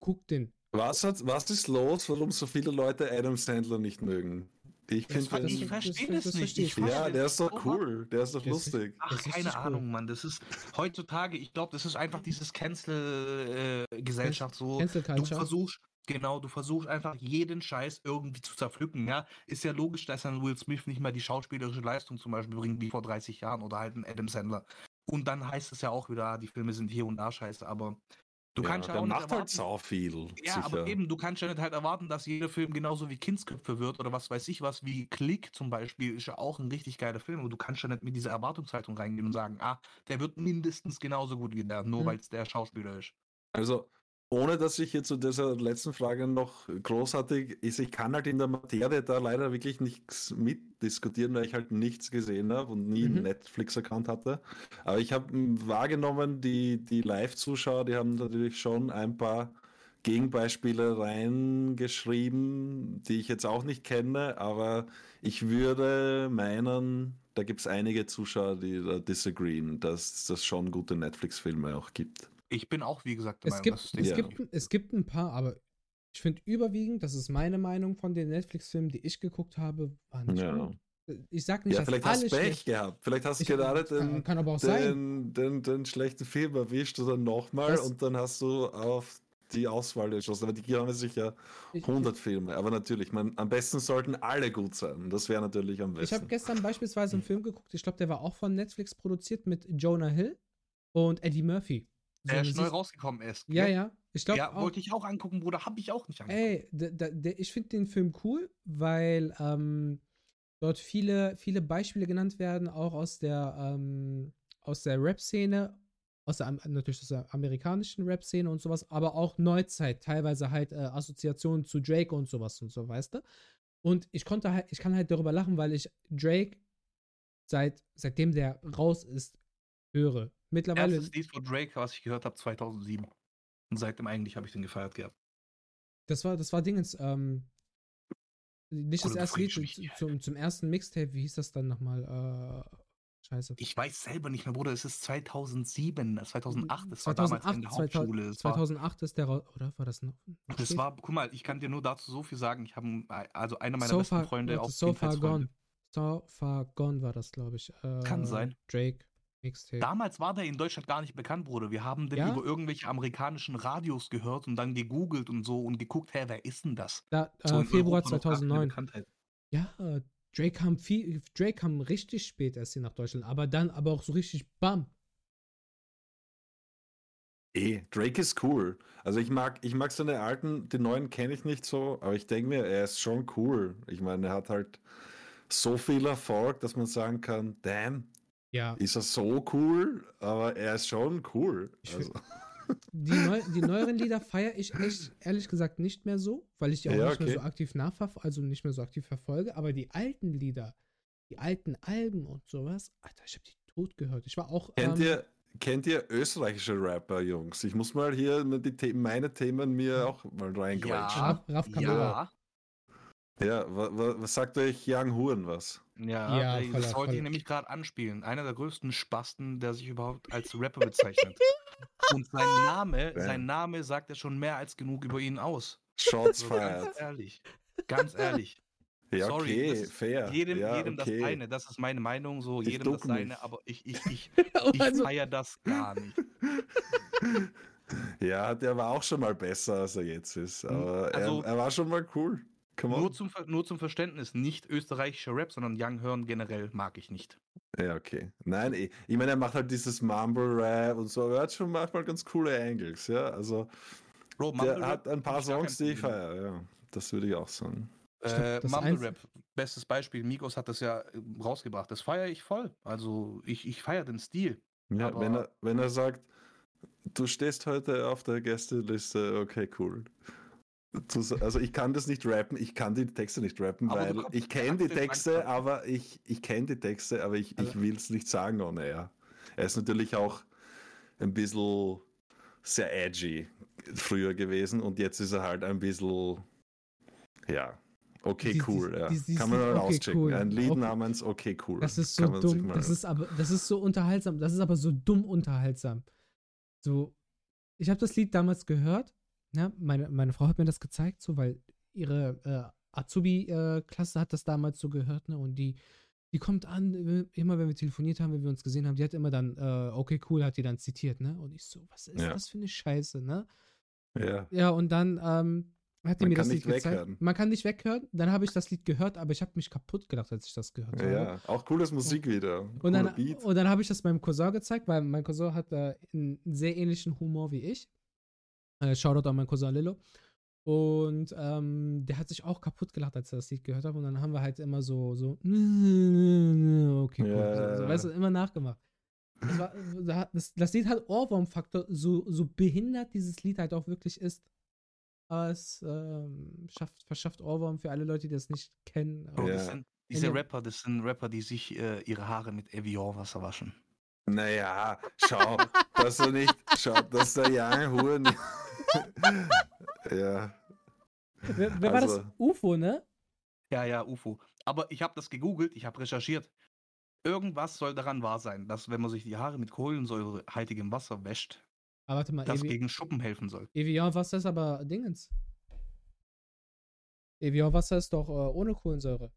[SPEAKER 1] guck den.
[SPEAKER 3] Was, hat, was ist los, warum so viele Leute Adam Sandler nicht mögen? Ich
[SPEAKER 1] Das
[SPEAKER 3] finde
[SPEAKER 1] war-
[SPEAKER 3] den-
[SPEAKER 2] Ich
[SPEAKER 1] das-
[SPEAKER 2] verstehe
[SPEAKER 1] das-
[SPEAKER 2] das,
[SPEAKER 1] das
[SPEAKER 2] nicht. Ich.
[SPEAKER 3] Ja, der ist doch cool. Der ist doch
[SPEAKER 1] ist
[SPEAKER 3] lustig.
[SPEAKER 2] Ach,
[SPEAKER 1] Das ist
[SPEAKER 2] keine
[SPEAKER 1] richtig cool.
[SPEAKER 2] Ahnung, Mann. Das ist heutzutage, ich glaube, das ist einfach dieses Cancel-Gesellschaft so.
[SPEAKER 1] Cancel
[SPEAKER 2] Du versuchst, genau, du versuchst einfach jeden Scheiß irgendwie zu zerpflücken, ja. Ist ja logisch, dass ein Will Smith nicht mehr die schauspielerische Leistung zum Beispiel bringt wie vor 30 Jahren oder halt ein Adam Sandler. Und dann heißt es ja auch wieder, ah, die Filme sind hier und da scheiße, aber du kannst ja, auch nicht
[SPEAKER 3] macht halt
[SPEAKER 2] erwarten,
[SPEAKER 3] sau viel.
[SPEAKER 2] ja,
[SPEAKER 3] sicher.
[SPEAKER 2] aber eben, du kannst ja nicht halt erwarten, dass jeder Film genauso wie Kindsköpfe wird oder was weiß ich was, wie Click zum Beispiel, ist ja auch ein richtig geiler Film, aber du kannst ja nicht mit dieser Erwartungshaltung reingehen und sagen, ah, der wird mindestens genauso gut wie der, nur
[SPEAKER 1] Mhm.
[SPEAKER 2] weil es der Schauspieler ist.
[SPEAKER 3] Also, ohne dass ich jetzt zu dieser letzten Frage noch großartig ist, ich kann halt in der Materie da leider wirklich nichts mitdiskutieren, weil ich halt nichts gesehen habe und nie
[SPEAKER 1] Mhm.
[SPEAKER 3] einen Netflix-Account hatte. Aber ich habe mm, wahrgenommen, die, die Live-Zuschauer, die haben natürlich schon ein paar Gegenbeispiele reingeschrieben, die ich jetzt auch nicht kenne, aber ich würde meinen, da gibt es einige Zuschauer, die da disagreeen, dass es schon gute Netflix-Filme auch gibt.
[SPEAKER 2] Ich bin auch, wie gesagt, der
[SPEAKER 1] Es
[SPEAKER 2] Meinung,
[SPEAKER 1] gibt, es,
[SPEAKER 2] den
[SPEAKER 3] Ja.
[SPEAKER 1] gibt, es gibt ein paar, aber ich finde überwiegend, das ist meine Meinung von den Netflix-Filmen, die ich geguckt habe, waren nicht
[SPEAKER 3] Ja.
[SPEAKER 1] gut. Ich sag nicht,
[SPEAKER 3] Ja,
[SPEAKER 1] dass
[SPEAKER 3] vielleicht
[SPEAKER 1] alle
[SPEAKER 3] hast du Pech
[SPEAKER 1] schlecht-
[SPEAKER 3] gehabt. Vielleicht hast du
[SPEAKER 1] Ich-
[SPEAKER 3] gerade
[SPEAKER 1] kann,
[SPEAKER 3] den,
[SPEAKER 1] kann aber auch sein.
[SPEAKER 3] den, den, den schlechten Film erwischt oder nochmal und dann hast du auf die Auswahl geschossen. Aber die haben sicher
[SPEAKER 1] Ich,
[SPEAKER 3] 100 Filme. Aber natürlich, man, am besten sollten alle gut sein. Das wäre natürlich am
[SPEAKER 1] ich
[SPEAKER 3] besten.
[SPEAKER 1] habe gestern beispielsweise einen Film geguckt, ich glaube, der war auch von Netflix produziert mit Jonah Hill und Eddie Murphy.
[SPEAKER 2] Der ist neu rausgekommen ist.
[SPEAKER 1] Ja, ja. Ich glaube
[SPEAKER 2] Ja,
[SPEAKER 1] auch.
[SPEAKER 2] wollte ich auch angucken, Bruder, habe ich auch nicht angeguckt.
[SPEAKER 1] Ey, da, da, der, ich finde den Film cool, weil ähm, dort viele, viele Beispiele genannt werden, auch aus der, ähm, aus der Rap-Szene, aus der, Am- natürlich aus der amerikanischen Rap-Szene und sowas, aber auch Neuzeit, teilweise halt äh, Assoziationen zu Drake und sowas und so, weißt du? Und ich konnte halt, ich kann halt darüber lachen, weil ich Drake seit, seitdem der raus ist, höre. Mittlerweile.
[SPEAKER 2] Erstes Lied von Drake, was ich gehört habe, 2007. Und seitdem eigentlich habe ich den gefeiert gehabt.
[SPEAKER 1] Das war, das war Dingens, ähm, nicht das
[SPEAKER 2] Bruder,
[SPEAKER 1] erste
[SPEAKER 2] du
[SPEAKER 1] Lied,
[SPEAKER 2] mich.
[SPEAKER 1] zu- zum, zum ersten Mixtape, wie hieß das dann nochmal? Äh, scheiße.
[SPEAKER 2] Ich weiß selber nicht mehr, Bruder, es ist 2007, 2008, das war damals in der
[SPEAKER 1] 2008,
[SPEAKER 2] Hauptschule. Es war,
[SPEAKER 1] 2008 ist der raus, oder war das noch? noch
[SPEAKER 2] das war, guck mal, ich kann dir nur dazu so viel sagen. Ich habe, also einer meiner
[SPEAKER 1] so
[SPEAKER 2] besten
[SPEAKER 1] far,
[SPEAKER 2] Freunde, auch
[SPEAKER 1] so far gone. So far gone war das, glaube ich. Äh,
[SPEAKER 2] Kann sein.
[SPEAKER 1] Drake Mixtape.
[SPEAKER 2] Damals war der in Deutschland gar nicht bekannt, Bruder. Wir haben den
[SPEAKER 1] Ja?
[SPEAKER 2] über irgendwelche amerikanischen Radios gehört und dann gegoogelt und so und geguckt, hä, wer ist denn das?
[SPEAKER 1] da,
[SPEAKER 2] So
[SPEAKER 1] äh,
[SPEAKER 2] in
[SPEAKER 1] Februar
[SPEAKER 2] Europa noch gar keine
[SPEAKER 1] 2009.
[SPEAKER 2] Bekanntheit.
[SPEAKER 1] Ja, Drake kam viel, Drake kam richtig spät erst hier nach Deutschland, aber dann aber auch so richtig bam.
[SPEAKER 3] Eh, Drake ist cool. Also ich mag, ich mag seine alten, die neuen kenne ich nicht so, aber ich denke mir, er ist schon cool. Ich meine, er hat halt so viel Erfolg, dass man sagen kann, damn,
[SPEAKER 1] Ja,
[SPEAKER 3] ist er so cool, aber er ist schon cool. Also,
[SPEAKER 1] Die, neu, die neueren Lieder feiere ich echt, ehrlich gesagt, nicht mehr so, weil ich die auch
[SPEAKER 3] Ja,
[SPEAKER 1] nicht mehr so aktiv nachverfolge, also nicht mehr so aktiv verfolge. Aber die alten Lieder, die alten Alben und sowas, Alter, ich habe die tot gehört. Ich war auch.
[SPEAKER 3] Kennt
[SPEAKER 1] ähm,
[SPEAKER 3] ihr, kennt ihr österreichische Rapper, Jungs? Ich muss mal hier die The meine Themen mir auch mal reingrätschen.
[SPEAKER 2] Ja,
[SPEAKER 1] Raf, Raf Kamora.
[SPEAKER 2] ja,
[SPEAKER 3] Ja, wa, wa, was sagt euch Young Huren was?
[SPEAKER 2] ja,
[SPEAKER 1] Ja,
[SPEAKER 2] ey,
[SPEAKER 1] voller-
[SPEAKER 2] das wollte ich nämlich gerade anspielen. Einer der größten Spasten, der sich überhaupt als Rapper bezeichnet. Und sein Name,
[SPEAKER 3] Ja.
[SPEAKER 2] sein Name sagt ja schon mehr als genug über ihn aus.
[SPEAKER 3] Shots
[SPEAKER 2] So,
[SPEAKER 3] fired.
[SPEAKER 2] ganz ehrlich. Ganz ehrlich.
[SPEAKER 3] Ja,
[SPEAKER 2] Sorry,
[SPEAKER 3] okay,
[SPEAKER 2] das ist
[SPEAKER 3] fair.
[SPEAKER 2] Jedem,
[SPEAKER 3] ja,
[SPEAKER 2] jedem
[SPEAKER 3] okay.
[SPEAKER 2] das seine, das ist meine Meinung, so
[SPEAKER 3] Ich
[SPEAKER 2] jedem das
[SPEAKER 3] mich.
[SPEAKER 2] aber ich, ich, ich, ich
[SPEAKER 1] also,
[SPEAKER 2] feiere das gar nicht.
[SPEAKER 3] Ja, der war auch schon mal besser, als er jetzt ist. Aber
[SPEAKER 2] also-
[SPEAKER 3] er, er war schon mal cool. Come on.
[SPEAKER 2] Nur zum, nur zum Verständnis, nicht österreichischer Rap, sondern Young Horn generell mag ich nicht.
[SPEAKER 3] Ja, okay. Nein, ich, ich meine, er macht halt dieses Mumble Rap und so, aber er hat schon manchmal ganz coole Angles, ja. Also,
[SPEAKER 2] Bro,
[SPEAKER 3] der hat ein paar Songs, die ich feiere, ja. Das würde ich auch sagen.
[SPEAKER 2] Äh,
[SPEAKER 1] das
[SPEAKER 2] Mumble
[SPEAKER 1] Einz-
[SPEAKER 2] Rap, bestes Beispiel, Migos hat das ja äh, rausgebracht. Das feiere ich voll. Also ich, ich feiere den Stil.
[SPEAKER 3] Ja,
[SPEAKER 2] Aber-
[SPEAKER 3] wenn er, wenn er sagt, du stehst heute auf der Gästeliste, okay, cool. Also ich kann das nicht rappen, ich kann die Texte nicht rappen,
[SPEAKER 2] Aber
[SPEAKER 3] weil ich kenne die Texte, aber ich, ich kenne die Texte, aber ich, ich
[SPEAKER 1] Also-
[SPEAKER 3] will es nicht sagen ohne er. Er ist natürlich auch ein bisschen sehr edgy früher gewesen und jetzt ist er halt ein bisschen, ja, okay,
[SPEAKER 1] Die- die-
[SPEAKER 3] cool. ja.
[SPEAKER 1] die- die-
[SPEAKER 3] kann man
[SPEAKER 1] die-
[SPEAKER 3] mal
[SPEAKER 1] okay,
[SPEAKER 3] auschecken.
[SPEAKER 1] cool.
[SPEAKER 3] Ein Lied
[SPEAKER 1] Okay.
[SPEAKER 3] namens Okay, cool.
[SPEAKER 1] Das ist so dumm. Das ist aber, das ist so unterhaltsam. Das ist aber so dumm unterhaltsam. So, ich habe das Lied damals gehört. Ne? Meine, meine Frau hat mir das gezeigt, so, weil ihre äh, Azubi-Klasse hat das damals so gehört, ne? Und die, die kommt an, äh, immer wenn wir telefoniert haben, wenn wir uns gesehen haben, die hat immer dann, äh, okay, cool, hat die dann zitiert, ne? Und ich so, was ist
[SPEAKER 3] Ja.
[SPEAKER 1] das für eine Scheiße, ne?
[SPEAKER 3] ja.
[SPEAKER 1] Ja, und dann ähm, hat die
[SPEAKER 3] Man
[SPEAKER 1] mir
[SPEAKER 3] kann
[SPEAKER 1] das Lied
[SPEAKER 3] nicht
[SPEAKER 1] gezeigt.
[SPEAKER 3] weghören.
[SPEAKER 1] Man kann nicht weghören. Dann habe ich das Lied gehört, aber ich habe mich kaputt gelacht, als ich das gehört habe.
[SPEAKER 3] Ja, auch cooles Musikvideo.
[SPEAKER 1] Und
[SPEAKER 3] cooler
[SPEAKER 1] dann,
[SPEAKER 3] Beat.
[SPEAKER 1] und dann habe ich das meinem Cousin gezeigt, weil mein Cousin hat äh, einen sehr ähnlichen Humor wie ich. Äh, Shoutout an meinen Cousin Lillo. Und ähm, der hat sich auch kaputt gelacht, als er das Lied gehört hat. Und dann haben wir halt immer so, so, okay, cool.
[SPEAKER 3] Ja.
[SPEAKER 1] So, weißt du, immer nachgemacht. Das, war, das, das Lied hat Ohrwurm-Faktor, so, so behindert dieses Lied halt auch wirklich ist. Aber es ähm, schafft, verschafft Ohrwurm für alle Leute, die das nicht kennen.
[SPEAKER 2] Bro,
[SPEAKER 3] Ja.
[SPEAKER 2] das sind, diese. Rapper, das sind Rapper, die sich äh, ihre Haare mit Evian-Wasser waschen.
[SPEAKER 3] Naja, schau, dass du nicht, schau, dass der Young Huren. ja,
[SPEAKER 1] Wer, wer war das?
[SPEAKER 3] Also-
[SPEAKER 1] UFO, ne?
[SPEAKER 2] Ja, ja, UFO. Aber ich habe das gegoogelt, ich habe recherchiert. Irgendwas soll daran wahr sein, dass wenn man sich die Haare mit kohlensäurehaltigem Wasser wäscht,
[SPEAKER 1] Aber warte mal,
[SPEAKER 2] das
[SPEAKER 1] Evi
[SPEAKER 2] gegen Schuppen helfen soll.
[SPEAKER 1] Evian-Wasser ist aber Dingens. Evian-Wasser ist doch äh, ohne Kohlensäure.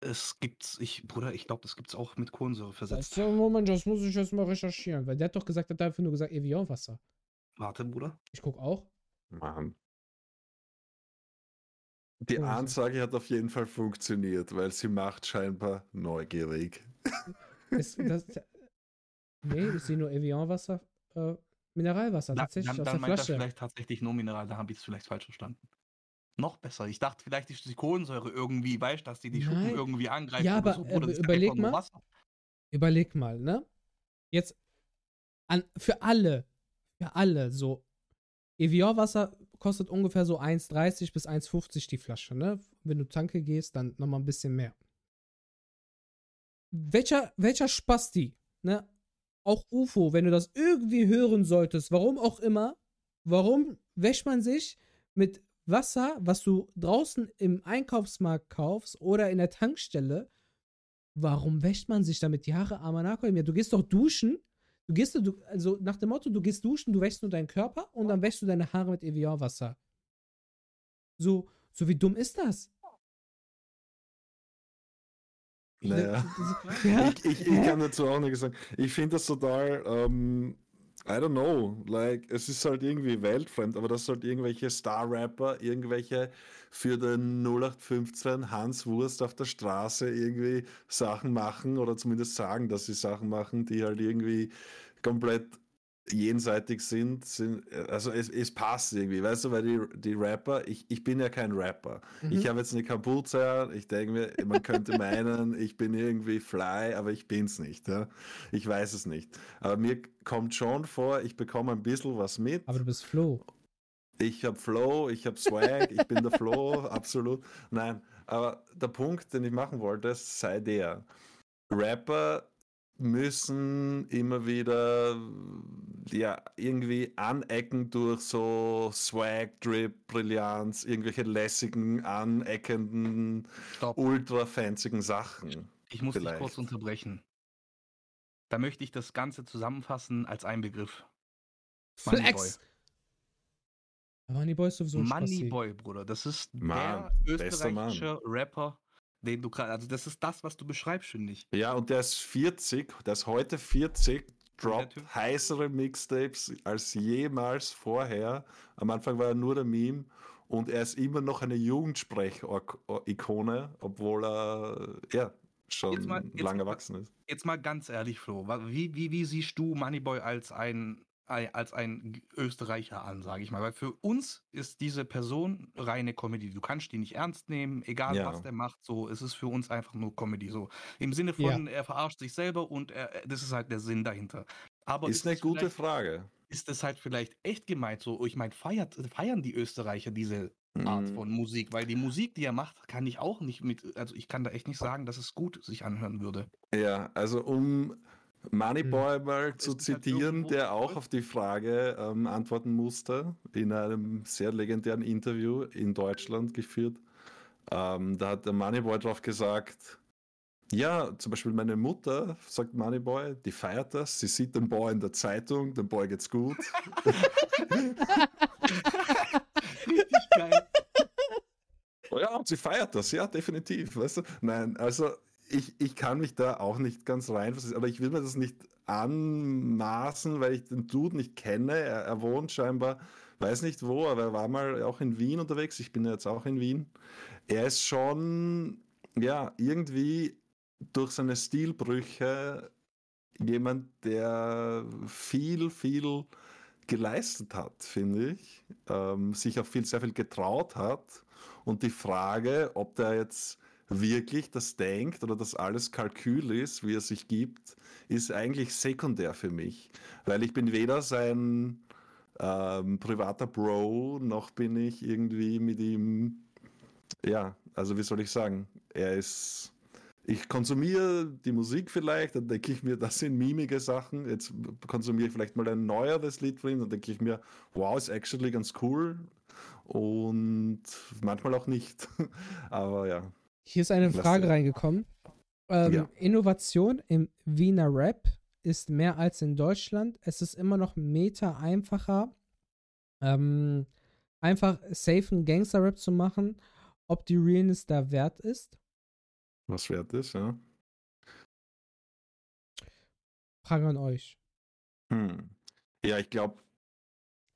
[SPEAKER 2] Es gibt's, ich, Bruder, ich glaube, das gibt's auch mit Kohlensäure
[SPEAKER 1] Das,
[SPEAKER 2] versetzt.
[SPEAKER 1] Moment, das muss ich jetzt mal recherchieren, weil der hat doch gesagt, hat einfach nur gesagt Evian-Wasser.
[SPEAKER 2] Warte, Bruder.
[SPEAKER 1] Ich guck auch.
[SPEAKER 3] Mann. Die
[SPEAKER 1] so.
[SPEAKER 3] Ansage hat auf jeden Fall funktioniert, weil sie macht scheinbar neugierig.
[SPEAKER 1] Ist, das, nee, ich sehe nur Evian-Wasser, äh, Mineralwasser,
[SPEAKER 2] Da,
[SPEAKER 1] tatsächlich
[SPEAKER 2] dann
[SPEAKER 1] aus
[SPEAKER 2] dann
[SPEAKER 1] der
[SPEAKER 2] meint
[SPEAKER 1] Flasche.
[SPEAKER 2] vielleicht tatsächlich nur Mineral, da habe ich es vielleicht falsch verstanden. Noch besser. Ich dachte vielleicht, ist die Kohlensäure irgendwie, weißt dass die die Schuppen
[SPEAKER 1] Nein.
[SPEAKER 2] irgendwie angreift.
[SPEAKER 1] Ja, aber,
[SPEAKER 2] so.
[SPEAKER 1] Äh, überleg mal.
[SPEAKER 2] Wasser.
[SPEAKER 1] Überleg mal, ne? Jetzt an, für alle, für alle, so Evian-Wasser kostet ungefähr so 1,30 bis 1,50 die Flasche, ne? Wenn du tanke gehst, dann nochmal ein bisschen mehr. Welcher, welcher Spasti, ne? Auch UFO, wenn du das irgendwie hören solltest, warum auch immer, warum wäscht man sich mit Wasser, was du draußen im Einkaufsmarkt kaufst oder in der Tankstelle, warum wäscht man sich damit die Haare Amanako? Du gehst doch duschen. Du gehst, du, also nach dem Motto, du gehst duschen, du wäschst nur deinen Körper und dann wäschst du deine Haare mit Evian-Wasser. So, so wie dumm ist das?
[SPEAKER 3] Naja.
[SPEAKER 1] Ja.
[SPEAKER 3] Ich, ich, ich kann dazu auch nichts sagen. Ich finde das total, ähm, I don't know, like, es ist halt irgendwie weltfremd, aber dass halt irgendwelche Star-Rapper, irgendwelche für den 0815 Hans Wurst auf der Straße irgendwie Sachen machen oder zumindest sagen, dass sie Sachen machen, die halt irgendwie komplett jenseitig sind, sind also es, es passt irgendwie, weißt du, weil die, die Rapper, ich, ich bin ja kein Rapper.
[SPEAKER 1] Mhm.
[SPEAKER 3] Ich habe jetzt eine Kapuze, an, ich denke mir, man könnte meinen, ich bin irgendwie fly, aber ich bin's nicht. Ja? Ich weiß es nicht. Aber mir kommt schon vor, ich bekomme ein bisschen was mit.
[SPEAKER 1] Aber du bist Flo.
[SPEAKER 3] Ich habe Flow, ich habe Swag, ich bin der Flow, absolut. Nein, aber der Punkt, den ich machen wollte, sei der. Rapper müssen immer wieder ja irgendwie anecken durch so Swag, Drip, Brillanz, irgendwelche lässigen, aneckenden,
[SPEAKER 2] Stopp.
[SPEAKER 3] ultra fanzigen Sachen.
[SPEAKER 2] Ich muss dich
[SPEAKER 3] vielleicht.
[SPEAKER 2] kurz unterbrechen. Da möchte ich das Ganze zusammenfassen als ein Begriff.
[SPEAKER 1] Flex! Moneyboy ist sowieso ein.
[SPEAKER 2] Moneyboy, Bruder. Das ist
[SPEAKER 3] Mann,
[SPEAKER 2] der österreichische Rapper, den du gerade. Also, das ist das, was du beschreibst, finde ich.
[SPEAKER 3] Ja, und der ist 40, der ist heute 40, droppt heißere Mixtapes als jemals vorher. Am Anfang war er nur der Meme und er ist immer noch eine Jugendsprech-Ikone, obwohl er ja schon
[SPEAKER 2] Jetzt mal- jetzt
[SPEAKER 3] lang
[SPEAKER 2] mal-
[SPEAKER 3] erwachsen ist.
[SPEAKER 2] Jetzt mal ganz ehrlich, Flo. Wie, wie, wie siehst du Moneyboy als ein- als ein Österreicher an, sage ich mal? Weil für uns ist diese Person reine Comedy. Du kannst die nicht ernst nehmen, egal
[SPEAKER 3] Ja.
[SPEAKER 2] was der macht. So, es ist für uns einfach nur Comedy. So im Sinne von, er verarscht sich selber und er, er- das ist halt der Sinn dahinter. Aber
[SPEAKER 3] Ist eine
[SPEAKER 2] es
[SPEAKER 3] gute Frage.
[SPEAKER 2] Ist es halt vielleicht echt gemeint? So, ich meine, feiert, feiern die Österreicher diese Art
[SPEAKER 3] Mhm.
[SPEAKER 2] von Musik? Weil die Musik, die er macht, kann ich auch nicht mit. Also ich kann da echt nicht sagen, dass es gut sich anhören würde.
[SPEAKER 3] Ja, also um Moneyboy mal zu
[SPEAKER 2] Ist halt
[SPEAKER 3] zitieren, der auch auf die Frage ähm, antworten musste, in einem sehr legendären Interview in Deutschland geführt. Ähm, da hat der Moneyboy drauf gesagt, ja, zum Beispiel meine Mutter, sagt Moneyboy, die feiert das, sie sieht den Boy in der Zeitung, dem Boy geht's gut.
[SPEAKER 2] Richtig geil.
[SPEAKER 3] Oh ja, und sie feiert das, ja, definitiv. Weißt du? Nein, also ich, ich kann mich da auch nicht ganz reinversetzen, aber ich will mir das nicht anmaßen, weil ich den Dude nicht kenne. Er, er wohnt scheinbar, weiß nicht wo, aber er war mal auch in Wien unterwegs. Ich bin jetzt auch in Wien. Er ist schon, ja, irgendwie durch seine Stilbrüche jemand, der viel, viel geleistet hat, finde ich. Ähm, sich auch viel, sehr viel getraut hat. Und die Frage, ob der jetzt wirklich das denkt oder das alles Kalkül ist, wie er sich gibt, ist eigentlich sekundär für mich. Weil ich bin weder sein ähm, privater Bro, noch bin ich irgendwie mit ihm, ja, also wie soll ich sagen, er ist, ich konsumiere die Musik vielleicht, dann denke ich mir, das sind mimige Sachen, jetzt konsumiere ich vielleicht mal ein neueres Lied von ihm, dann denke ich mir, wow, ist actually ganz cool und manchmal auch nicht, aber ja.
[SPEAKER 1] Hier ist eine Frage
[SPEAKER 3] dir.
[SPEAKER 1] reingekommen. Ähm,
[SPEAKER 3] Ja.
[SPEAKER 1] Innovation im Wiener Rap ist mehr als in Deutschland. Es ist immer noch Meter einfacher, ähm, einfach safen Gangster-Rap zu machen, ob die Realness da wert ist.
[SPEAKER 3] Was wert ist, ja.
[SPEAKER 1] Frage an euch.
[SPEAKER 3] Hm. Ja, ich glaube,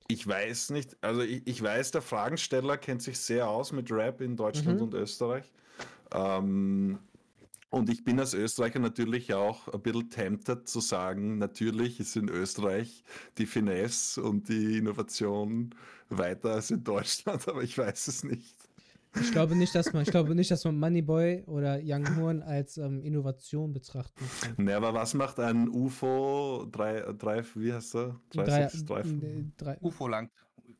[SPEAKER 3] ich weiß nicht, also ich, ich weiß, der Fragensteller kennt sich sehr aus mit Rap in Deutschland
[SPEAKER 1] Mhm.
[SPEAKER 3] und Österreich. Ähm, und ich bin als Österreicher natürlich auch ein bisschen tempted zu sagen, natürlich ist in Österreich die Finesse und die Innovation weiter als in Deutschland, aber ich weiß es nicht.
[SPEAKER 1] Ich glaube nicht, dass man, ich glaube nicht, dass man Moneyboy oder Young Horn als ähm, Innovation betrachten.
[SPEAKER 3] Ne, aber was macht ein UFO 3, 3 wie heißt er?
[SPEAKER 1] Drei,
[SPEAKER 3] 363?
[SPEAKER 1] äh, drei,
[SPEAKER 2] UFO langt.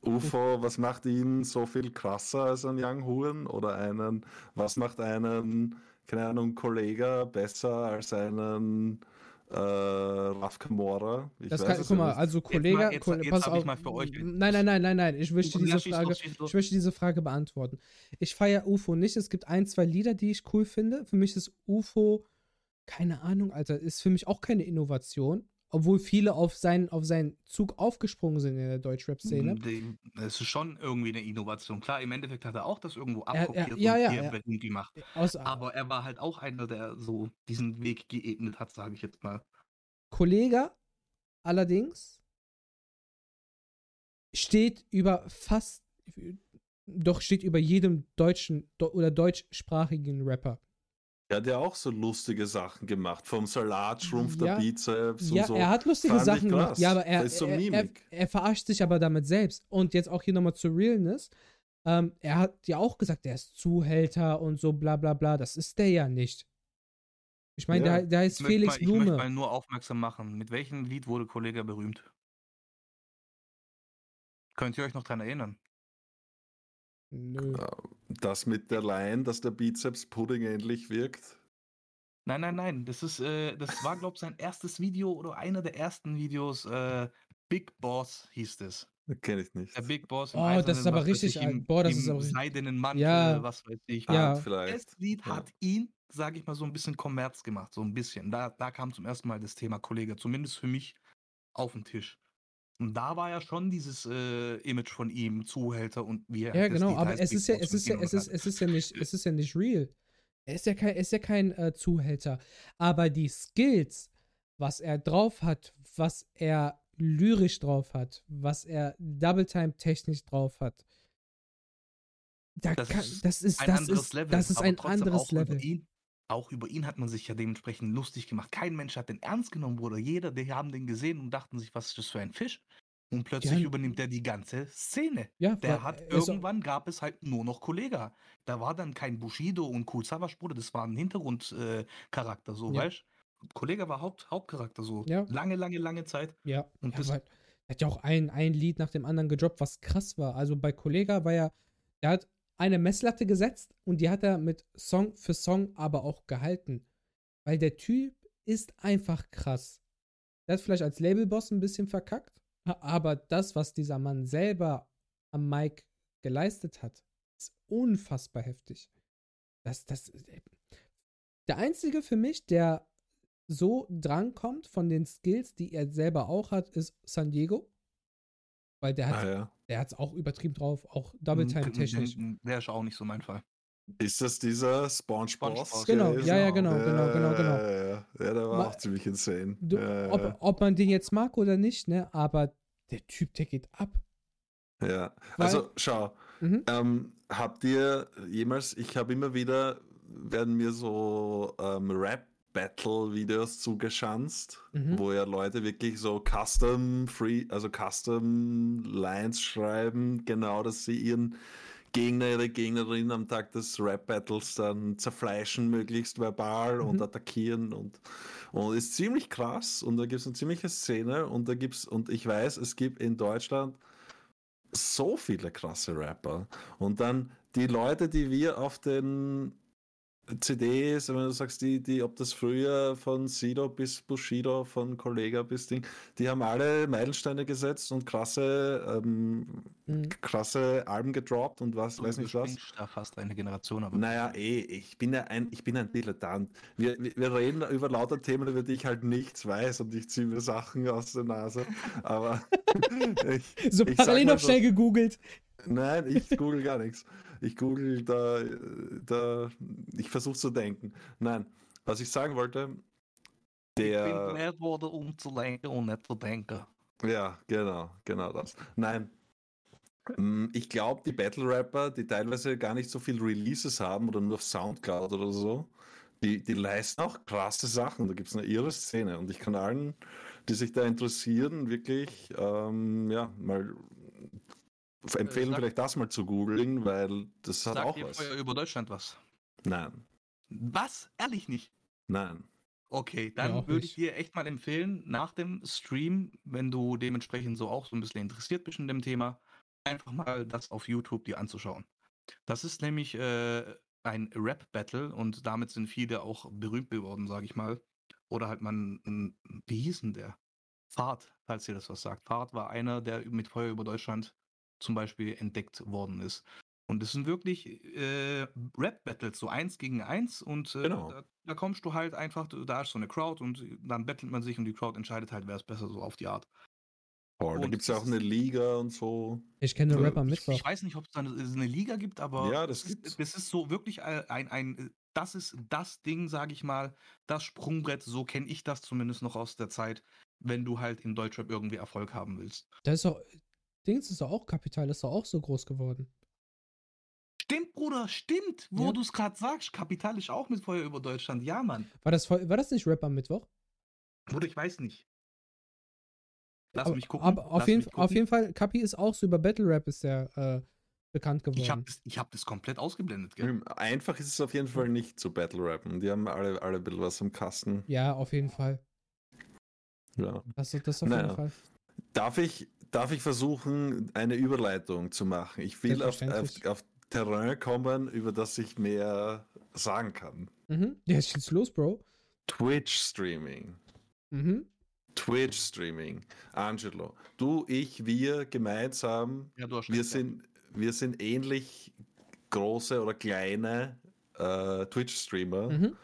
[SPEAKER 3] UFO, was macht ihn so viel krasser als ein Young Huren? Oder einen, was macht einen, keine Ahnung, Kollege besser als einen äh, Raf Kamora? Ich
[SPEAKER 1] das
[SPEAKER 3] weiß
[SPEAKER 1] kann, guck mal,
[SPEAKER 3] nicht.
[SPEAKER 1] also
[SPEAKER 2] mal-
[SPEAKER 1] Kollege,
[SPEAKER 2] jetzt-
[SPEAKER 1] Ko-
[SPEAKER 2] jetzt
[SPEAKER 1] pass
[SPEAKER 2] hab ich
[SPEAKER 1] auf.
[SPEAKER 2] mal für euch-
[SPEAKER 1] Nein, nein, nein, nein, nein. Ich möchte diese Frage, ich möchte diese Frage beantworten. Ich feiere UFO nicht. Es gibt ein, zwei Lieder, die ich cool finde. Für mich ist UFO, keine Ahnung, Alter, ist für mich auch keine Innovation. Obwohl viele auf seinen, auf seinen Zug aufgesprungen sind in der Deutschrap-Szene.
[SPEAKER 2] Die- Das ist schon irgendwie eine Innovation. Klar, im Endeffekt hat er auch das irgendwo
[SPEAKER 1] Er- er-
[SPEAKER 2] abkopiert
[SPEAKER 1] ja,
[SPEAKER 2] und
[SPEAKER 1] ja,
[SPEAKER 2] hier
[SPEAKER 1] ja.
[SPEAKER 2] berühmt gemacht.
[SPEAKER 1] Aus,
[SPEAKER 2] Aber er war halt auch einer, der so diesen Weg geebnet hat, sage ich jetzt mal.
[SPEAKER 1] Kollege allerdings steht über fast, doch steht über jedem deutschen oder deutschsprachigen Rapper.
[SPEAKER 3] Er hat ja auch so lustige Sachen gemacht. Vom Salat schrumpft
[SPEAKER 1] Ja.
[SPEAKER 3] der Bizeps
[SPEAKER 1] Ja,
[SPEAKER 3] und so.
[SPEAKER 1] er hat lustige
[SPEAKER 3] Fand
[SPEAKER 1] Sachen gemacht. Ja, aber er,
[SPEAKER 3] so
[SPEAKER 1] er, er,
[SPEAKER 3] Mimik.
[SPEAKER 1] er verarscht sich aber damit selbst. Und jetzt auch hier nochmal zur Realness. Ähm, er hat ja auch gesagt, er ist Zuhälter und so bla bla bla. Das ist der ja nicht. Ich meine,
[SPEAKER 3] Ja.
[SPEAKER 1] der, der heißt Felix
[SPEAKER 2] mal, ich möchte
[SPEAKER 1] Blume.
[SPEAKER 2] mal nur aufmerksam machen. Mit welchem Lied wurde Kollege berühmt? Könnt ihr euch noch dran erinnern?
[SPEAKER 1] Nö.
[SPEAKER 3] Das mit der Line, dass der Bizeps Pudding ähnlich wirkt.
[SPEAKER 2] Nein, nein, nein. Das ist, äh, das war, glaube ich, sein erstes Video oder einer der ersten Videos. Äh, Big Boss hieß es.
[SPEAKER 3] Kenne ich nicht.
[SPEAKER 2] Der Big Boss.
[SPEAKER 1] Oh, das ist aber richtig
[SPEAKER 2] ich,
[SPEAKER 1] alt.
[SPEAKER 2] Im,
[SPEAKER 1] Boah, das
[SPEAKER 2] im
[SPEAKER 1] ist aber richtig-
[SPEAKER 2] seidenen Mantel,
[SPEAKER 1] Ja.
[SPEAKER 2] was weiß ich.
[SPEAKER 1] Ja.
[SPEAKER 3] Ah, vielleicht.
[SPEAKER 2] Das Lied
[SPEAKER 3] Ja.
[SPEAKER 2] hat ihn, sage ich mal, so ein bisschen Kommerz gemacht, so ein bisschen. Da, da kam zum ersten Mal das Thema Kollege, zumindest für mich, auf den Tisch. Und da war ja schon dieses äh, Image von ihm, Zuhälter und wie er
[SPEAKER 1] Ja,
[SPEAKER 2] das
[SPEAKER 1] genau, aber es ist ja, es ist ja, es ist, es ist ja nicht, es ist ja nicht real. Er ist ja kein, ist ja kein äh, Zuhälter. Aber die Skills, was er drauf hat, was er lyrisch drauf hat, was er Double Time technisch drauf hat, da
[SPEAKER 2] Das
[SPEAKER 1] kann,
[SPEAKER 2] ist
[SPEAKER 1] das ist,
[SPEAKER 2] ein
[SPEAKER 1] das
[SPEAKER 2] anderes
[SPEAKER 1] ist,
[SPEAKER 2] Level.
[SPEAKER 1] das ist ein anderes Level.
[SPEAKER 2] Ihn, auch über ihn hat man sich ja dementsprechend lustig gemacht. Kein Mensch hat den ernst genommen, Bruder. Jeder, die haben den gesehen und dachten sich, was ist das für ein Fisch? Und plötzlich
[SPEAKER 1] haben-
[SPEAKER 2] übernimmt er die ganze Szene.
[SPEAKER 1] Ja,
[SPEAKER 2] Der hat irgendwann gab es halt nur noch Kollega. Da war dann kein Bushido und Cool Savage, Bruder, das war ein Hintergrundcharakter, äh, so,
[SPEAKER 1] Ja.
[SPEAKER 2] weißt Kollega war Haupt, Hauptcharakter, so.
[SPEAKER 1] Ja.
[SPEAKER 2] Lange, lange, lange Zeit.
[SPEAKER 1] Ja,
[SPEAKER 2] Und
[SPEAKER 1] ja,
[SPEAKER 2] das-
[SPEAKER 1] er hat ja auch ein, ein Lied nach dem anderen gedroppt, was krass war. Also bei Kollega war ja, er hat eine Messlatte gesetzt und die hat er mit Song für Song aber auch gehalten. Weil der Typ ist einfach krass. Der hat vielleicht als Labelboss ein bisschen verkackt, aber das, was dieser Mann selber am Mic geleistet hat, ist unfassbar heftig. Das, das, der einzige für mich, der so drankommt von den Skills, die er selber auch hat, ist San Diego. Weil der
[SPEAKER 3] Ah,
[SPEAKER 1] hat
[SPEAKER 3] ja.
[SPEAKER 1] der hat's auch übertrieben drauf, auch Double Time
[SPEAKER 2] Mm,
[SPEAKER 1] technisch.
[SPEAKER 2] Der ist auch nicht so mein Fall.
[SPEAKER 3] Ist das dieser SpongeBob?
[SPEAKER 2] SpongeBob.
[SPEAKER 1] Genau, ja, ja, genau, genau, genau, genau.
[SPEAKER 3] Ja, ja, ja. ja der war
[SPEAKER 1] Ma-
[SPEAKER 3] auch ziemlich insane.
[SPEAKER 1] Du,
[SPEAKER 3] ja, ja.
[SPEAKER 1] ob, ob man den jetzt mag oder nicht, ne, aber der Typ, der geht ab.
[SPEAKER 3] Ja,
[SPEAKER 1] Weil-
[SPEAKER 3] also schau,
[SPEAKER 1] Mhm.
[SPEAKER 3] ähm, habt ihr jemals, ich habe immer wieder, werden mir so ähm, Rap-Battle-Videos zugeschanzt,
[SPEAKER 1] Mhm.
[SPEAKER 3] wo ja Leute wirklich so Custom Free, also Custom Lines schreiben, genau, dass sie ihren Gegner, ihre Gegnerin am Tag des Rap-Battles dann zerfleischen, möglichst verbal und
[SPEAKER 1] Mhm.
[SPEAKER 3] attackieren und, und ist ziemlich krass und da gibt es eine ziemliche Szene und da gibt's, und ich weiß, es gibt in Deutschland so viele krasse Rapper. Und dann die Leute, die wir auf den CDs, wenn du sagst, die, die, ob das früher von Sido bis Bushido, von Kollega bis Ding, die haben alle Meilensteine gesetzt und krasse, ähm,
[SPEAKER 1] Mhm.
[SPEAKER 3] krasse Alben gedroppt und was,
[SPEAKER 2] Du
[SPEAKER 3] weiß nicht was.
[SPEAKER 2] überspringst da fast eine Generation, aber
[SPEAKER 3] Naja, eh, ich bin ja ein, ich bin ein Dilettant. Wir, wir, wir reden über lauter Themen, über die ich halt nichts weiß und ich ziehe mir Sachen aus der Nase. Aber ich,
[SPEAKER 1] So
[SPEAKER 3] ich
[SPEAKER 1] parallel noch
[SPEAKER 3] so-
[SPEAKER 1] schnell gegoogelt.
[SPEAKER 3] Nein, ich google gar nichts. Ich google da, da ich versuche zu denken. Nein, was ich sagen wollte,
[SPEAKER 2] ich bin
[SPEAKER 3] der,
[SPEAKER 2] gelehrt worden, um zu lenken und nicht zu denken.
[SPEAKER 3] ja, genau, genau das. Nein, Mm, ich glaube, die Battle Rapper, die teilweise gar nicht so viel Releases haben oder nur auf Soundcloud oder so, die, die leisten auch krasse Sachen. Da gibt es eine irre Szene und ich kann allen, die sich da interessieren, wirklich, ähm, ja, mal empfehlen,
[SPEAKER 2] sag-
[SPEAKER 3] vielleicht das mal zu googeln, weil das hat
[SPEAKER 2] Sagt
[SPEAKER 3] auch was.
[SPEAKER 2] vorher über Deutschland was?
[SPEAKER 3] Nein,
[SPEAKER 2] Was? Ehrlich nicht?
[SPEAKER 3] nein.
[SPEAKER 2] Okay,
[SPEAKER 1] Ja,
[SPEAKER 2] dann würde
[SPEAKER 1] nicht.
[SPEAKER 2] ich dir echt mal empfehlen, nach dem Stream, wenn du dementsprechend so auch so ein bisschen interessiert bist in dem Thema, einfach mal das auf YouTube dir anzuschauen. Das ist nämlich äh, ein Rap-Battle und damit sind viele auch berühmt geworden, sage ich mal. Oder halt man, wie hieß denn der? Fahrt, falls ihr das was sagt. Fahrt war einer, der mit Feuer über Deutschland zum Beispiel entdeckt worden ist. Und es sind wirklich äh, Rap-Battles, so eins gegen eins. Und äh,
[SPEAKER 3] Genau.
[SPEAKER 2] da, da kommst du halt einfach, da ist so eine Crowd und dann battelt man sich und die Crowd entscheidet halt, wer ist besser, so auf die Art.
[SPEAKER 3] Voll. Da gibt es ja auch eine Liga und so.
[SPEAKER 1] Ich kenne
[SPEAKER 3] Äh,
[SPEAKER 1] Rapper
[SPEAKER 2] Ich,
[SPEAKER 1] Mittwoch.
[SPEAKER 2] ich weiß nicht, ob es da eine, eine Liga gibt, aber
[SPEAKER 3] Ja, das
[SPEAKER 2] es
[SPEAKER 3] gibt's.
[SPEAKER 2] ist, das ist so wirklich ein, ein, ein das ist das Ding, sage ich mal, das Sprungbrett, so kenne ich das zumindest noch aus der Zeit, wenn du halt im Deutschrap irgendwie Erfolg haben willst.
[SPEAKER 1] Das ist doch, Dings ist doch auch Kapital, ist doch auch so groß geworden.
[SPEAKER 2] Stimmt, Bruder, stimmt, wo
[SPEAKER 1] Ja.
[SPEAKER 2] du es gerade sagst. Kapital ist auch mit Feuer über Deutschland. Ja, Mann.
[SPEAKER 1] War das, war das nicht Rapper Mittwoch?
[SPEAKER 2] Bruder, ich weiß nicht. Lass
[SPEAKER 1] aber,
[SPEAKER 2] mich gucken.
[SPEAKER 1] Aber auf,
[SPEAKER 2] lass
[SPEAKER 1] jeden,
[SPEAKER 2] mich
[SPEAKER 1] auf
[SPEAKER 2] gucken.
[SPEAKER 1] jeden Fall, Kapi ist auch so über Battle Rap ist der äh, bekannt geworden.
[SPEAKER 2] Ich habe das, ich hab das komplett ausgeblendet, gell?
[SPEAKER 3] Hm, Einfach ist es auf jeden Fall nicht zu Battle Rappen. Die haben alle, alle ein bisschen was am Kasten.
[SPEAKER 1] ja, auf jeden Fall.
[SPEAKER 3] Ja.
[SPEAKER 1] Das, das auf
[SPEAKER 3] Naja.
[SPEAKER 1] jeden Fall.
[SPEAKER 3] Darf ich, darf ich versuchen, eine Überleitung zu machen? Ich will auf, auf, auf Terrain kommen, über das ich mehr sagen kann.
[SPEAKER 1] Mhm. Ja, schieß los, Bro.
[SPEAKER 3] Twitch-Streaming.
[SPEAKER 1] Mhm.
[SPEAKER 3] Twitch-Streaming. Angelo, du, ich, wir gemeinsam,
[SPEAKER 2] Ja, du hast
[SPEAKER 3] wir
[SPEAKER 2] ja.
[SPEAKER 3] sind, wir sind ähnlich große oder kleine äh, Twitch-Streamer.
[SPEAKER 1] Mhm.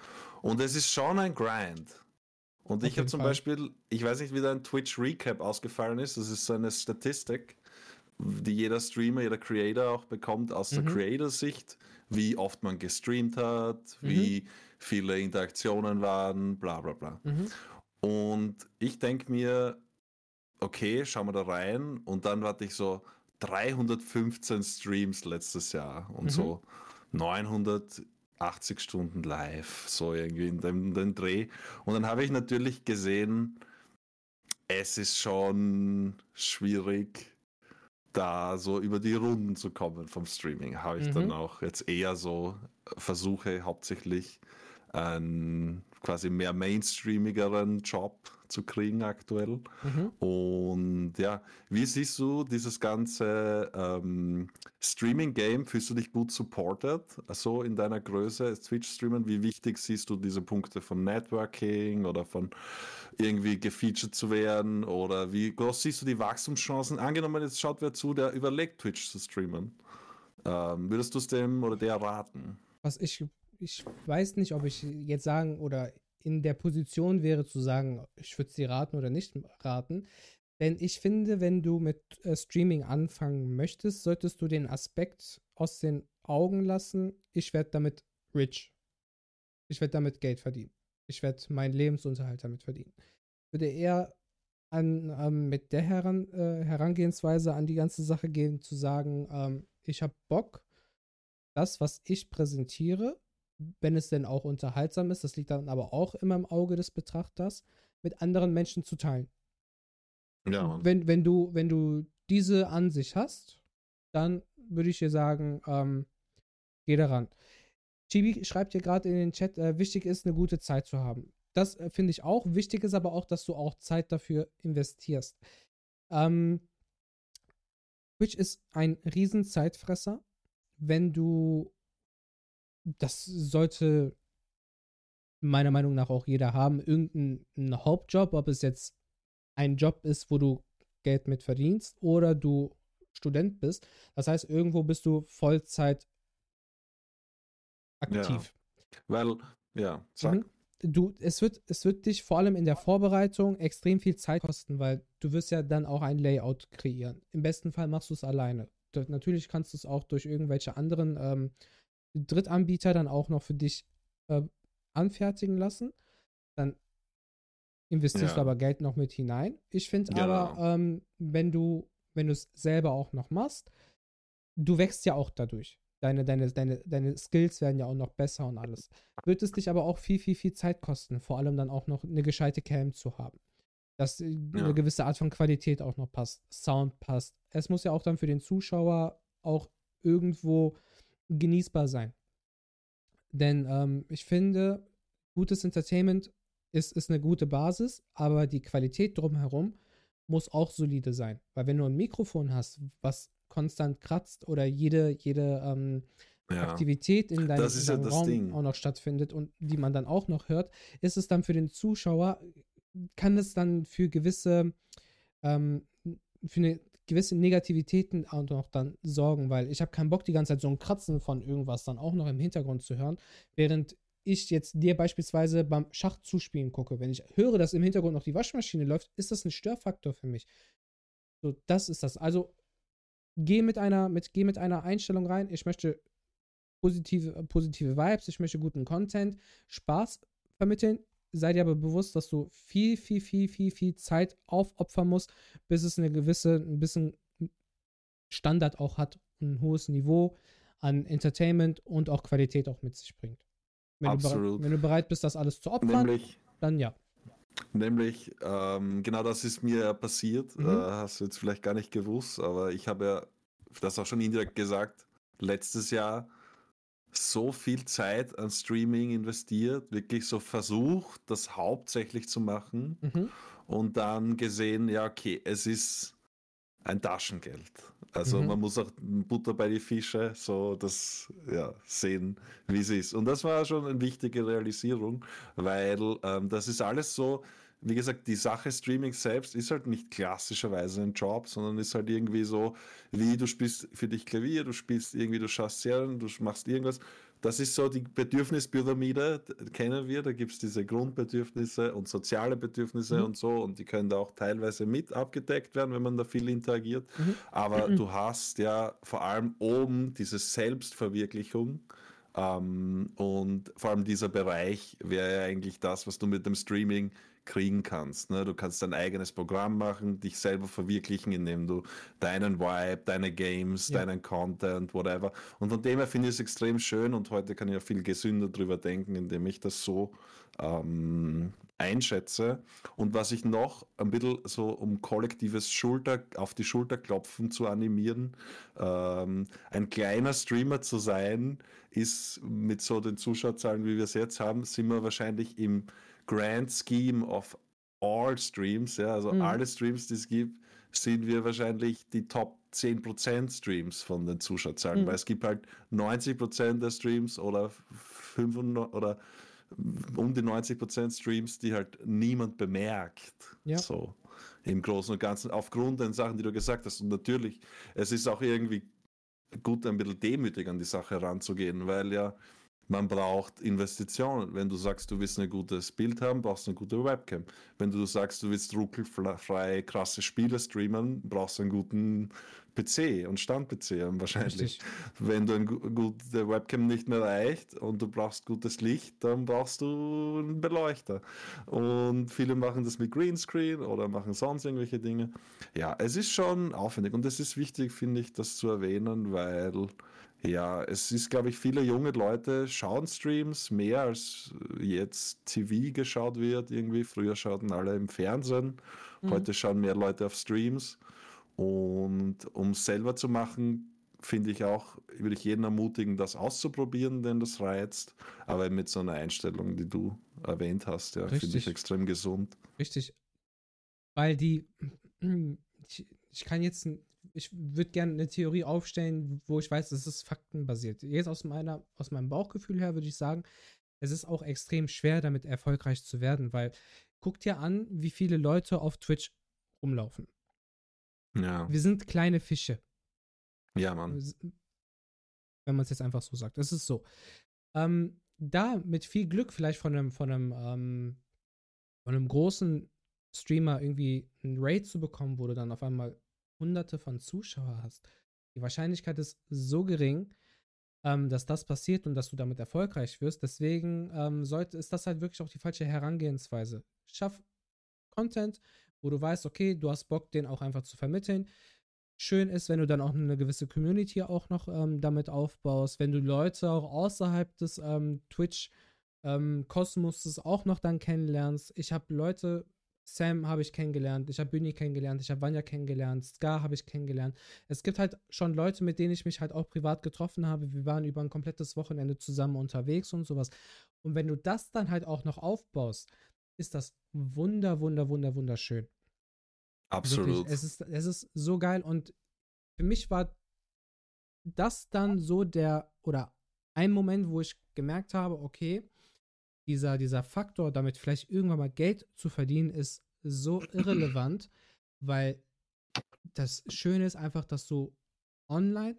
[SPEAKER 3] Und es ist schon ein Grind. Und ich habe zum
[SPEAKER 1] Fall.
[SPEAKER 3] Beispiel, ich weiß nicht, wie dein Twitch Recap ausgefallen ist. Das ist so eine Statistik, die jeder Streamer, jeder Creator auch bekommt aus
[SPEAKER 1] mhm.
[SPEAKER 3] der Creator-Sicht, wie oft man gestreamt hat,
[SPEAKER 1] mhm.
[SPEAKER 3] wie viele Interaktionen waren, bla bla bla.
[SPEAKER 1] Mhm.
[SPEAKER 3] Und ich denke mir, okay, schauen wir da rein. Und dann warte ich so 315 Streams letztes Jahr und
[SPEAKER 1] mhm.
[SPEAKER 3] so 900 80 Stunden live, so irgendwie in dem, in dem Dreh. Und dann habe ich natürlich gesehen, es ist schon schwierig, da so über die Runden zu kommen vom Streaming. Habe ich
[SPEAKER 1] mhm.
[SPEAKER 3] dann auch jetzt eher so äh, Versuche hauptsächlich einen quasi mehr mainstreamigeren Job zu kriegen aktuell.
[SPEAKER 1] Mhm.
[SPEAKER 3] Und ja, wie siehst du dieses ganze ähm, Streaming-Game? Fühlst du dich gut supported? So in deiner Größe als Twitch-Streamer? Wie wichtig siehst du diese Punkte von Networking oder von irgendwie gefeatured zu werden? Oder wie groß siehst du die Wachstumschancen? Angenommen, jetzt schaut wer zu, der überlegt, Twitch zu streamen. Ähm, würdest du es dem oder der raten?
[SPEAKER 1] Was ich, ich weiß nicht, ob ich jetzt sagen oder in der Position wäre zu sagen, ich würde dir raten oder nicht raten. Denn ich finde, wenn du mit äh, Streaming anfangen möchtest, solltest du den Aspekt aus den Augen lassen, ich werde damit rich. Ich werde damit Geld verdienen. Ich werde meinen Lebensunterhalt damit verdienen. Ich würde eher an, ähm, mit der Heran, äh, Herangehensweise an die ganze Sache gehen, zu sagen, ähm, ich habe Bock, das, was ich präsentiere, wenn es denn auch unterhaltsam ist, das liegt dann aber auch immer im Auge des Betrachters, mit anderen Menschen zu teilen.
[SPEAKER 3] Ja, Mann.
[SPEAKER 1] Wenn, wenn, du, wenn du diese Ansicht hast, dann würde ich dir sagen, ähm, geh daran. Chibi schreibt hier gerade in den Chat, äh, wichtig ist, eine gute Zeit zu haben. Das äh, finde ich auch. Wichtig ist aber auch, dass du auch Zeit dafür investierst. Ähm, Twitch ist ein riesen Zeitfresser. Wenn du, das sollte meiner Meinung nach auch jeder haben, irgendeinen Hauptjob, ob es jetzt ein Job ist, wo du Geld mit verdienst oder du Student bist. Das heißt, irgendwo bist du Vollzeit aktiv.
[SPEAKER 3] Weil, ja, sag.
[SPEAKER 1] Mhm. Du, es wird, es wird dich vor allem in der Vorbereitung extrem viel Zeit kosten, weil du wirst ja dann auch ein Layout kreieren. Im besten Fall machst du es alleine. Natürlich kannst du es auch durch irgendwelche anderen ähm, Drittanbieter dann auch noch für dich äh, anfertigen lassen. Dann investierst du
[SPEAKER 3] Ja.
[SPEAKER 1] aber Geld noch mit hinein. Ich finde
[SPEAKER 3] Genau.
[SPEAKER 1] aber, ähm, wenn du, wenn du es selber auch noch machst, du wächst ja auch dadurch. Deine, deine, deine, deine Skills werden ja auch noch besser und alles. Wird es dich aber auch viel, viel, viel Zeit kosten, vor allem dann auch noch eine gescheite Cam zu haben. Dass äh,
[SPEAKER 3] Ja.
[SPEAKER 1] eine gewisse Art von Qualität auch noch passt, Sound passt. Es muss ja auch dann für den Zuschauer auch irgendwo genießbar sein. Denn ähm, ich finde, gutes Entertainment ist, ist eine gute Basis, aber die Qualität drumherum muss auch solide sein. Weil wenn du ein Mikrofon hast, was konstant kratzt oder jede, jede ähm,
[SPEAKER 3] Ja.
[SPEAKER 1] Aktivität in deinem, in
[SPEAKER 3] ja
[SPEAKER 1] deinem
[SPEAKER 3] das
[SPEAKER 1] Raum
[SPEAKER 3] Ding.
[SPEAKER 1] auch noch stattfindet und die man dann auch noch hört, ist es dann für den Zuschauer, kann es dann für gewisse, ähm, für eine gewisse Negativitäten auch noch dann sorgen, weil ich habe keinen Bock, die ganze Zeit so ein Kratzen von irgendwas dann auch noch im Hintergrund zu hören, während ich jetzt dir beispielsweise beim Schach zuspielen gucke. Wenn ich höre, dass im Hintergrund noch die Waschmaschine läuft, ist das ein Störfaktor für mich. So, das ist das. Also geh mit einer, mit, geh mit einer Einstellung rein. Ich möchte positive, positive Vibes, ich möchte guten Content, Spaß vermitteln. Sei dir aber bewusst, dass du viel, viel, viel, viel, viel Zeit aufopfern musst, bis es eine gewisse, ein bisschen Standard auch hat, ein hohes Niveau an Entertainment und auch Qualität auch mit sich bringt. Wenn, du wenn du bereit bist, das alles zu opfern,
[SPEAKER 3] Nämlich,
[SPEAKER 1] dann ja.
[SPEAKER 3] nämlich ähm, genau das ist mir ja passiert.
[SPEAKER 1] Mhm.
[SPEAKER 3] Äh, hast du jetzt vielleicht gar nicht gewusst, aber ich habe ja das auch schon indirekt gesagt, letztes Jahr so viel Zeit an Streaming investiert, wirklich so versucht, das hauptsächlich zu machen
[SPEAKER 1] Mhm.
[SPEAKER 3] und dann gesehen, ja, okay, es ist ein Taschengeld. Also
[SPEAKER 1] Mhm.
[SPEAKER 3] man muss auch Butter bei die Fische so das ja, sehen, wie es ist. Und das war schon eine wichtige Realisierung, weil ähm, das ist alles so, wie gesagt, die Sache Streaming selbst ist halt nicht klassischerweise ein Job, sondern ist halt irgendwie so, wie du spielst für dich Klavier, du spielst irgendwie, du schaust Serien, du machst irgendwas. Das ist so die Bedürfnispyramide, kennen wir. Da gibt es diese Grundbedürfnisse und soziale Bedürfnisse
[SPEAKER 1] Mhm.
[SPEAKER 3] und so. Und die können da auch teilweise mit abgedeckt werden, wenn man da viel interagiert.
[SPEAKER 1] Mhm.
[SPEAKER 3] Aber du hast ja vor allem oben diese Selbstverwirklichung. Ähm, und vor allem dieser Bereich wäre ja eigentlich das, was du mit dem Streaming kriegen kannst. Ne? Du kannst dein eigenes Programm machen, dich selber verwirklichen, indem du deinen Vibe, deine Games,
[SPEAKER 1] Ja.
[SPEAKER 3] deinen Content, whatever. Und von dem her finde ich es extrem schön und heute kann ich ja viel gesünder drüber denken, indem ich das so ähm, einschätze. Und was ich noch ein bisschen so um kollektives Schulter auf die Schulter klopfen zu animieren, ähm, ein kleiner Streamer zu sein, ist mit so den Zuschauerzahlen, wie wir es jetzt haben, sind wir wahrscheinlich im Grand Scheme of all Streams, ja, also
[SPEAKER 1] Mhm.
[SPEAKER 3] alle Streams, die es gibt, sind wir wahrscheinlich die Top 10% Streams von den Zuschauerzahlen,
[SPEAKER 1] Mhm.
[SPEAKER 3] weil es gibt halt 90% der Streams oder 95 oder um die 90% Streams, die halt niemand bemerkt.
[SPEAKER 1] Ja.
[SPEAKER 3] So im Großen und Ganzen, aufgrund der Sachen, die du gesagt hast. Und natürlich, es ist auch irgendwie gut, ein bisschen demütig an die Sache heranzugehen, weil ja man braucht Investitionen. Wenn du sagst, du willst ein gutes Bild haben, brauchst du eine gute Webcam. Wenn du sagst, du willst ruckelfrei krasse Spiele streamen, brauchst du einen guten PC und Stand-PC wahrscheinlich.
[SPEAKER 1] Richtig.
[SPEAKER 3] Wenn du eine gu- gute Webcam nicht mehr reicht und du brauchst gutes Licht, dann brauchst du einen Beleuchter. Und viele machen das mit Greenscreen oder machen sonst irgendwelche Dinge. Ja, es ist schon aufwendig und es ist wichtig, finde ich, das zu erwähnen, weil ja, es ist, glaube ich, viele junge Leute schauen Streams mehr als jetzt TV geschaut wird. Irgendwie früher schauten alle im Fernsehen,
[SPEAKER 1] Mhm.
[SPEAKER 3] heute schauen mehr Leute auf Streams. Und um es selber zu machen, finde ich auch, würde ich jeden ermutigen, das auszuprobieren, denn das reizt. Aber mit so einer Einstellung, die du erwähnt hast, ja, finde ich extrem gesund.
[SPEAKER 1] Richtig. Weil die, ich, ich kann jetzt, ich würde gerne eine Theorie aufstellen, wo ich weiß, es ist faktenbasiert. Jetzt aus, meiner, aus meinem Bauchgefühl her würde ich sagen, es ist auch extrem schwer, damit erfolgreich zu werden, weil guck dir an, wie viele Leute auf Twitch rumlaufen.
[SPEAKER 3] Ja,
[SPEAKER 1] Wir sind kleine Fische.
[SPEAKER 3] ja, Mann.
[SPEAKER 1] wenn man es jetzt einfach so sagt. Es ist so. Ähm, da mit viel Glück vielleicht von einem, von einem, ähm, von einem großen Streamer irgendwie ein Raid zu bekommen, wo du dann auf einmal hunderte von Zuschauer hast. Die Wahrscheinlichkeit ist so gering, ähm, dass das passiert und dass du damit erfolgreich wirst. Deswegen ähm, sollte, ist das halt wirklich auch die falsche Herangehensweise. Schaff Content, wo du weißt, okay, du hast Bock, den auch einfach zu vermitteln. Schön ist, wenn du dann auch eine gewisse Community auch noch ähm, damit aufbaust, wenn du Leute auch außerhalb des ähm, Twitch-Kosmoses auch noch dann kennenlernst. Ich habe Leute, Sam habe ich kennengelernt, ich habe Büni kennengelernt, ich habe Vanya kennengelernt, Scar habe ich kennengelernt. Es gibt halt schon Leute, mit denen ich mich halt auch privat getroffen habe. Wir waren über ein komplettes Wochenende zusammen unterwegs und sowas. Und wenn du das dann halt auch noch aufbaust, ist das wunder, wunder, wunder, wunderschön.
[SPEAKER 3] Absolut.
[SPEAKER 1] Wirklich, es ist, es ist so geil und für mich war das dann so der, oder ein Moment, wo ich gemerkt habe, okay, dieser, dieser Faktor, damit vielleicht irgendwann mal Geld zu verdienen, ist so irrelevant, weil das Schöne ist einfach, dass du online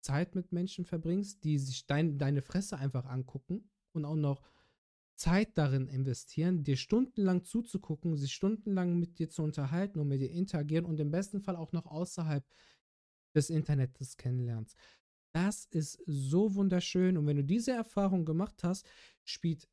[SPEAKER 1] Zeit mit Menschen verbringst, die sich dein, deine Fresse einfach angucken und auch noch Zeit darin investieren, dir stundenlang zuzugucken, sich stundenlang mit dir zu unterhalten und mit dir interagieren und im besten Fall auch noch außerhalb des Internets kennenlernst. Das ist so wunderschön und wenn du diese Erfahrung gemacht hast, spielt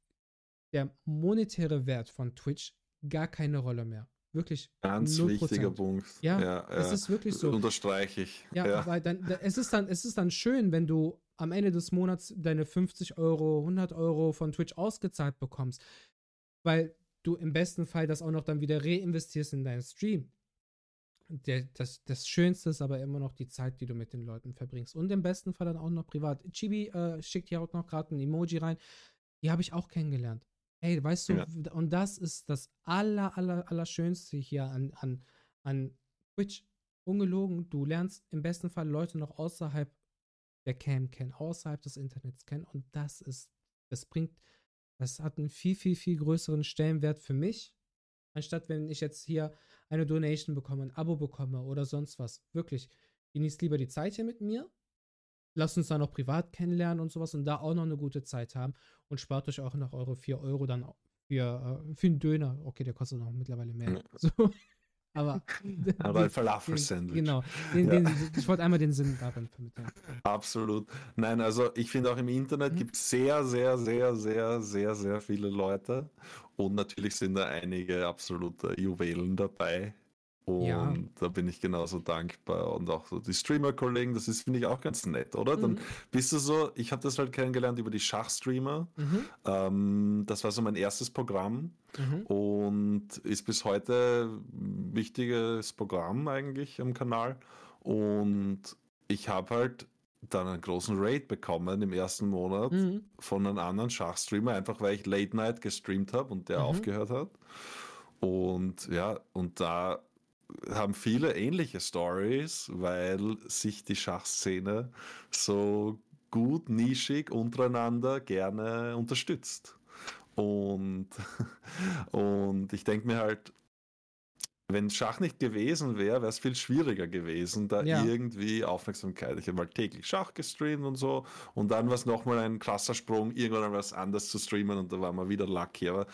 [SPEAKER 1] der monetäre Wert von Twitch gar keine Rolle mehr. Wirklich.
[SPEAKER 3] Ganz
[SPEAKER 1] 0%.
[SPEAKER 3] wichtiger Punkt.
[SPEAKER 1] Ja, es
[SPEAKER 3] ja.
[SPEAKER 1] ist wirklich so.
[SPEAKER 3] Unterstreiche ich.
[SPEAKER 1] Ja,
[SPEAKER 3] ja.
[SPEAKER 1] weil dann, da- es, ist dann, es ist dann schön, wenn du am Ende des Monats deine 50 Euro, 100 Euro von Twitch ausgezahlt bekommst, weil du im besten Fall das auch noch dann wieder reinvestierst in deinen Stream. Der, das, das Schönste ist aber immer noch die Zeit, die du mit den Leuten verbringst. Und im besten Fall dann auch noch privat. Chibi äh, schickt hier auch noch gerade ein Emoji rein. Die habe ich auch kennengelernt. Ey, weißt du,
[SPEAKER 3] Ja.
[SPEAKER 1] und das ist das aller, aller, aller Schönste hier an, an, an Twitch. ungelogen, du lernst im besten Fall Leute noch außerhalb der Cam kennen, außerhalb des Internets kennen und das ist, das bringt, das hat einen viel, viel, viel größeren Stellenwert für mich, anstatt wenn ich jetzt hier eine Donation bekomme, ein Abo bekomme oder sonst was. Wirklich, genießt lieber die Zeit hier mit mir, lasst uns da noch privat kennenlernen und sowas und da auch noch eine gute Zeit haben und spart euch auch noch eure 4 Euro dann für, äh, für einen Döner. Okay, der kostet noch mittlerweile mehr. So. Aber,
[SPEAKER 3] Aber ein Falafel-Sandwich.
[SPEAKER 1] Genau. Den, ja. den, ich wollte einmal den Sinn darin vermitteln.
[SPEAKER 3] Absolut. Nein, also ich finde auch im Internet mhm. gibt es sehr, sehr, sehr, sehr, sehr, sehr viele Leute. Und natürlich sind da einige absolute Juwelen dabei, und ja. da bin ich genauso dankbar. Und auch so die Streamer-Kollegen, das ist, finde ich, auch ganz nett, oder? Mhm. Dann bist du so, ich habe das halt kennengelernt über die Schachstreamer. Mhm. Ähm, das war so mein erstes Programm mhm. und ist bis heute ein wichtiges Programm eigentlich am Kanal. Und ich habe halt dann einen großen Raid bekommen im ersten Monat mhm. von einem anderen Schachstreamer, einfach weil ich Late Night gestreamt habe und der mhm. aufgehört hat. Und ja, und da haben viele ähnliche Stories, weil sich die Schachszene so gut nischig untereinander gerne unterstützt. Und, und ich denke mir halt, wenn Schach nicht gewesen wäre, wäre es viel schwieriger gewesen, da ja. irgendwie Aufmerksamkeit. Ich habe mal täglich Schach gestreamt und so. Und dann war es nochmal ein krasser Sprung, irgendwann was anderes zu streamen und da war man wieder lucky. Aber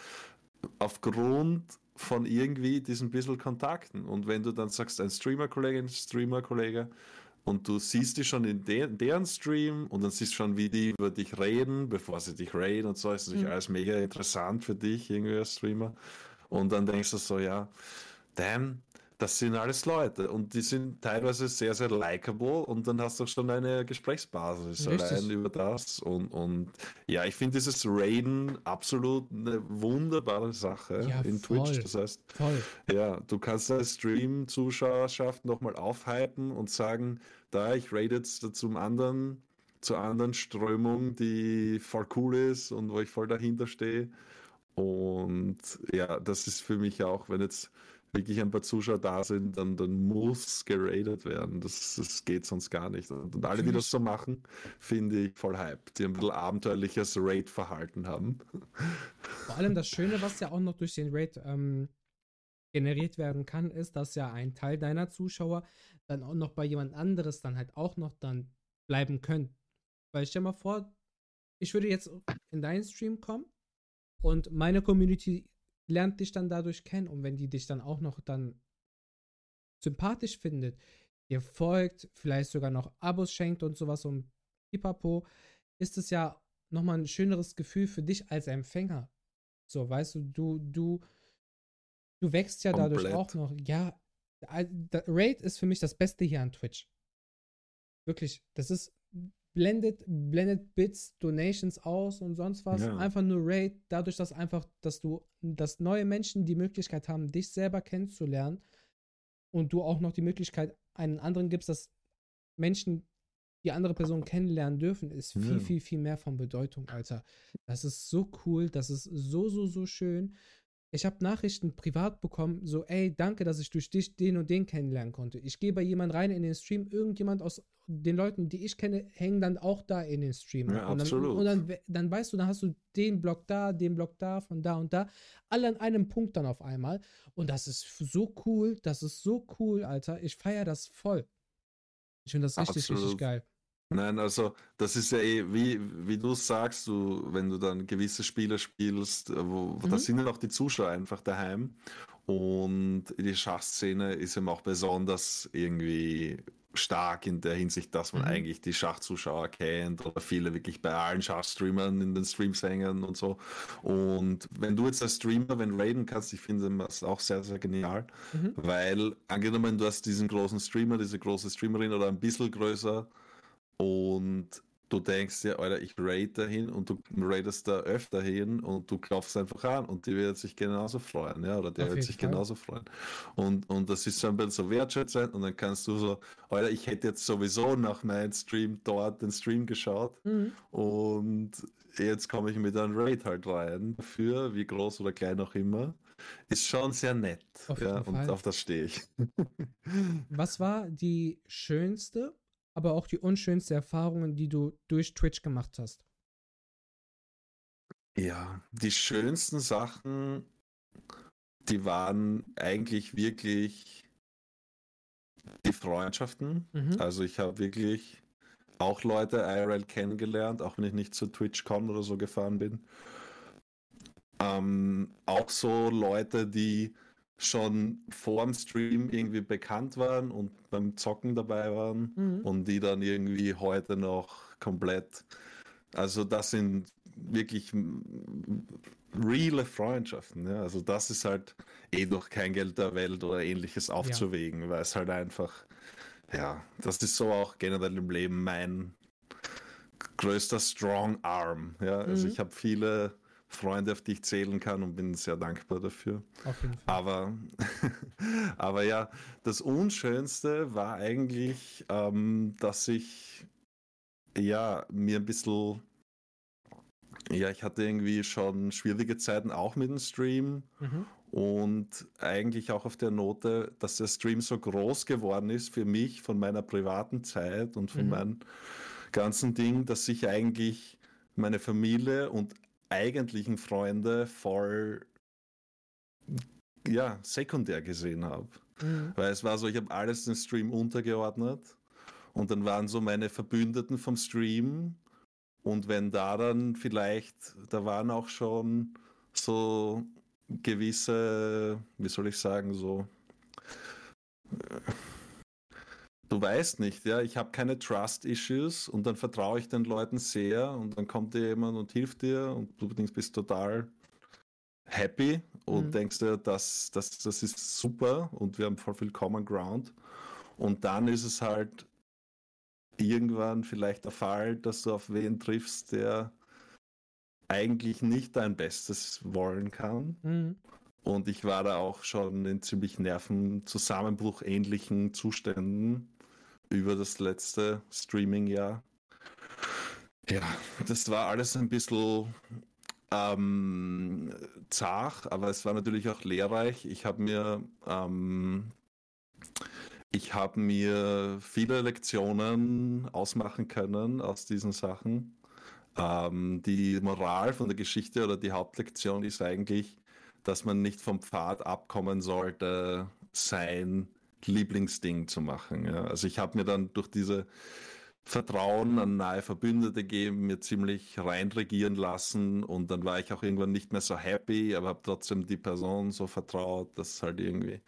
[SPEAKER 3] aufgrund von irgendwie diesen bisschen Kontakten. Und wenn du dann sagst, ein Streamer-Kollege, ein Streamer-Kollege, und du siehst die schon in de deren Stream und dann siehst du schon, wie die über dich reden, bevor sie dich reden und so, ist natürlich mhm. alles mega interessant für dich, irgendwie als Streamer. Und dann denkst du so, ja, damn, das sind alles Leute und die sind teilweise sehr, sehr likable und dann hast du schon eine Gesprächsbasis Richtig. allein über das und, und ja, ich finde dieses Raiden absolut eine wunderbare Sache ja, in voll. Twitch. Das heißt, voll. ja, du kannst deine Stream-Zuschauerschaft nochmal aufhypen und sagen, da ich raid jetzt zum anderen, zur anderen Strömung, die voll cool ist und wo ich voll dahinter stehe. Und ja, das ist für mich auch, wenn jetzt wirklich ein paar Zuschauer da sind, dann, dann muss geradet werden. Das, das geht sonst gar nicht. Und alle, die das so machen, finde ich voll hype. Die ein bisschen abenteuerliches Raid-Verhalten haben.
[SPEAKER 1] Vor allem das Schöne, was ja auch noch durch den Raid ähm, generiert werden kann, ist, dass ja ein Teil deiner Zuschauer dann auch noch bei jemand anderes dann halt auch noch dann bleiben können. Weil stell mal vor, ich würde jetzt in deinen Stream kommen und meine Community lernt dich dann dadurch kennen und wenn die dich dann auch noch dann sympathisch findet, dir folgt, vielleicht sogar noch Abos schenkt und sowas und pipapo, ist es ja nochmal ein schöneres Gefühl für dich als Empfänger. So, weißt du, du, du, du wächst ja Komplett. dadurch auch noch. Ja, Raid ist für mich das Beste hier an Twitch. Wirklich, das ist blendet, blendet Bits, Donations aus und sonst was. Ja. Einfach nur Raid, dadurch, dass einfach, dass du, dass neue Menschen die Möglichkeit haben, dich selber kennenzulernen und du auch noch die Möglichkeit einen anderen gibst, dass Menschen die andere Person kennenlernen dürfen, ist viel, ja. viel, viel mehr von Bedeutung, Alter. Das ist so cool, das ist so, so, so schön ich habe Nachrichten privat bekommen, so, ey, danke, dass ich durch dich den und den kennenlernen konnte. Ich gehe bei jemand rein in den Stream, irgendjemand aus den Leuten, die ich kenne, hängen dann auch da in den Stream.
[SPEAKER 3] Ja,
[SPEAKER 1] und
[SPEAKER 3] absolut.
[SPEAKER 1] und dann, dann weißt du, dann hast du den Block da, den Block da, von da und da, alle an einem Punkt dann auf einmal. Und das ist so cool, das ist so cool, Alter. Ich feiere das voll. Ich finde das richtig, absolut. richtig geil.
[SPEAKER 3] Nein, also das ist ja eh, wie, wie du sagst, du, wenn du dann gewisse Spiele spielst, äh, wo, mhm. da sind ja auch die Zuschauer einfach daheim. Und die Schachszene ist eben auch besonders irgendwie stark in der Hinsicht, dass man mhm. eigentlich die Schachzuschauer kennt oder viele wirklich bei allen Schachstreamern in den Streams hängen und so. Und wenn du jetzt als Streamer, wenn raiden kannst, ich finde das auch sehr, sehr genial, mhm. weil angenommen, du hast diesen großen Streamer, diese große Streamerin oder ein bisschen größer, und du denkst dir, Alter, ich raid dahin und du raidest da öfter hin und du klopfst einfach an und die wird sich genauso freuen, ja, oder der wird sich Fall. genauso freuen. Und, und das ist so ein bisschen so wertschätzend und dann kannst du so, Alter, ich hätte jetzt sowieso nach meinem Stream dort den Stream geschaut mhm. und jetzt komme ich mit einem Raid halt rein dafür, wie groß oder klein auch immer. Ist schon sehr nett.
[SPEAKER 1] Auf
[SPEAKER 3] ja, und auf das stehe ich.
[SPEAKER 1] Was war die schönste, aber auch die unschönste Erfahrung, die du durch Twitch gemacht hast?
[SPEAKER 3] Ja, die schönsten Sachen, die waren eigentlich wirklich die Freundschaften.
[SPEAKER 1] Mhm.
[SPEAKER 3] Also ich habe wirklich auch Leute IRL kennengelernt, auch wenn ich nicht zu TwitchCon oder so gefahren bin. Ähm, auch so Leute, die schon vor dem Stream irgendwie bekannt waren und beim Zocken dabei waren
[SPEAKER 1] Mhm.
[SPEAKER 3] und die dann irgendwie heute noch komplett. Also das sind wirklich reale Freundschaften. Ja? Also das ist halt eh durch kein Geld der Welt oder ähnliches aufzuwägen, weil es halt einfach, ja, das ist so auch generell im Leben mein größter Strong Arm. Ja? Also
[SPEAKER 1] Mhm.
[SPEAKER 3] ich habe viele Freunde, auf die ich zählen kann und bin sehr dankbar dafür.
[SPEAKER 1] Auf jeden Fall.
[SPEAKER 3] Aber, aber ja, das Unschönste war eigentlich, ähm, dass ich ja mir ein bisschen, ja, ich hatte irgendwie schon schwierige Zeiten auch mit dem Stream
[SPEAKER 1] Mhm.
[SPEAKER 3] und eigentlich auch auf der Note, dass der Stream so groß geworden ist für mich von meiner privaten Zeit und von
[SPEAKER 1] Mhm.
[SPEAKER 3] meinem ganzen Ding, dass ich eigentlich meine Familie und eigentlichen Freunde voll ja, sekundär gesehen habe.
[SPEAKER 1] Mhm.
[SPEAKER 3] Weil es war so, ich habe alles den Stream untergeordnet und dann waren so meine Verbündeten vom Stream und wenn da dann vielleicht, da waren auch schon so gewisse, wie soll ich sagen, so Du weißt nicht, ja, ich habe keine Trust-Issues und dann vertraue ich den Leuten sehr und dann kommt dir jemand und hilft dir und du bist total happy und
[SPEAKER 1] Mhm.
[SPEAKER 3] denkst dir, das, das, das ist super und wir haben voll viel Common Ground. Und dann ist es halt irgendwann vielleicht der Fall, dass du auf wen triffst, der eigentlich nicht dein Bestes wollen kann.
[SPEAKER 1] Mhm.
[SPEAKER 3] Und ich war da auch schon in ziemlich Nervenzusammenbruch ähnlichen Zuständen über das letzte Streaming-Jahr. Ja, das war alles ein bisschen ähm, zart, aber es war natürlich auch lehrreich. Ich habe mir, ähm, ich mir viele Lektionen ausmachen können aus diesen Sachen. Ähm, die Moral von der Geschichte oder die Hauptlektion ist eigentlich, dass man nicht vom Pfad abkommen sollte, sein Lieblingsding zu machen. Ja. Also ich habe mir dann durch diese Vertrauen an nahe Verbündete gegeben, mir ziemlich reinregieren lassen und dann war ich auch irgendwann nicht mehr so happy, aber habe trotzdem die Person so vertraut, dass halt irgendwie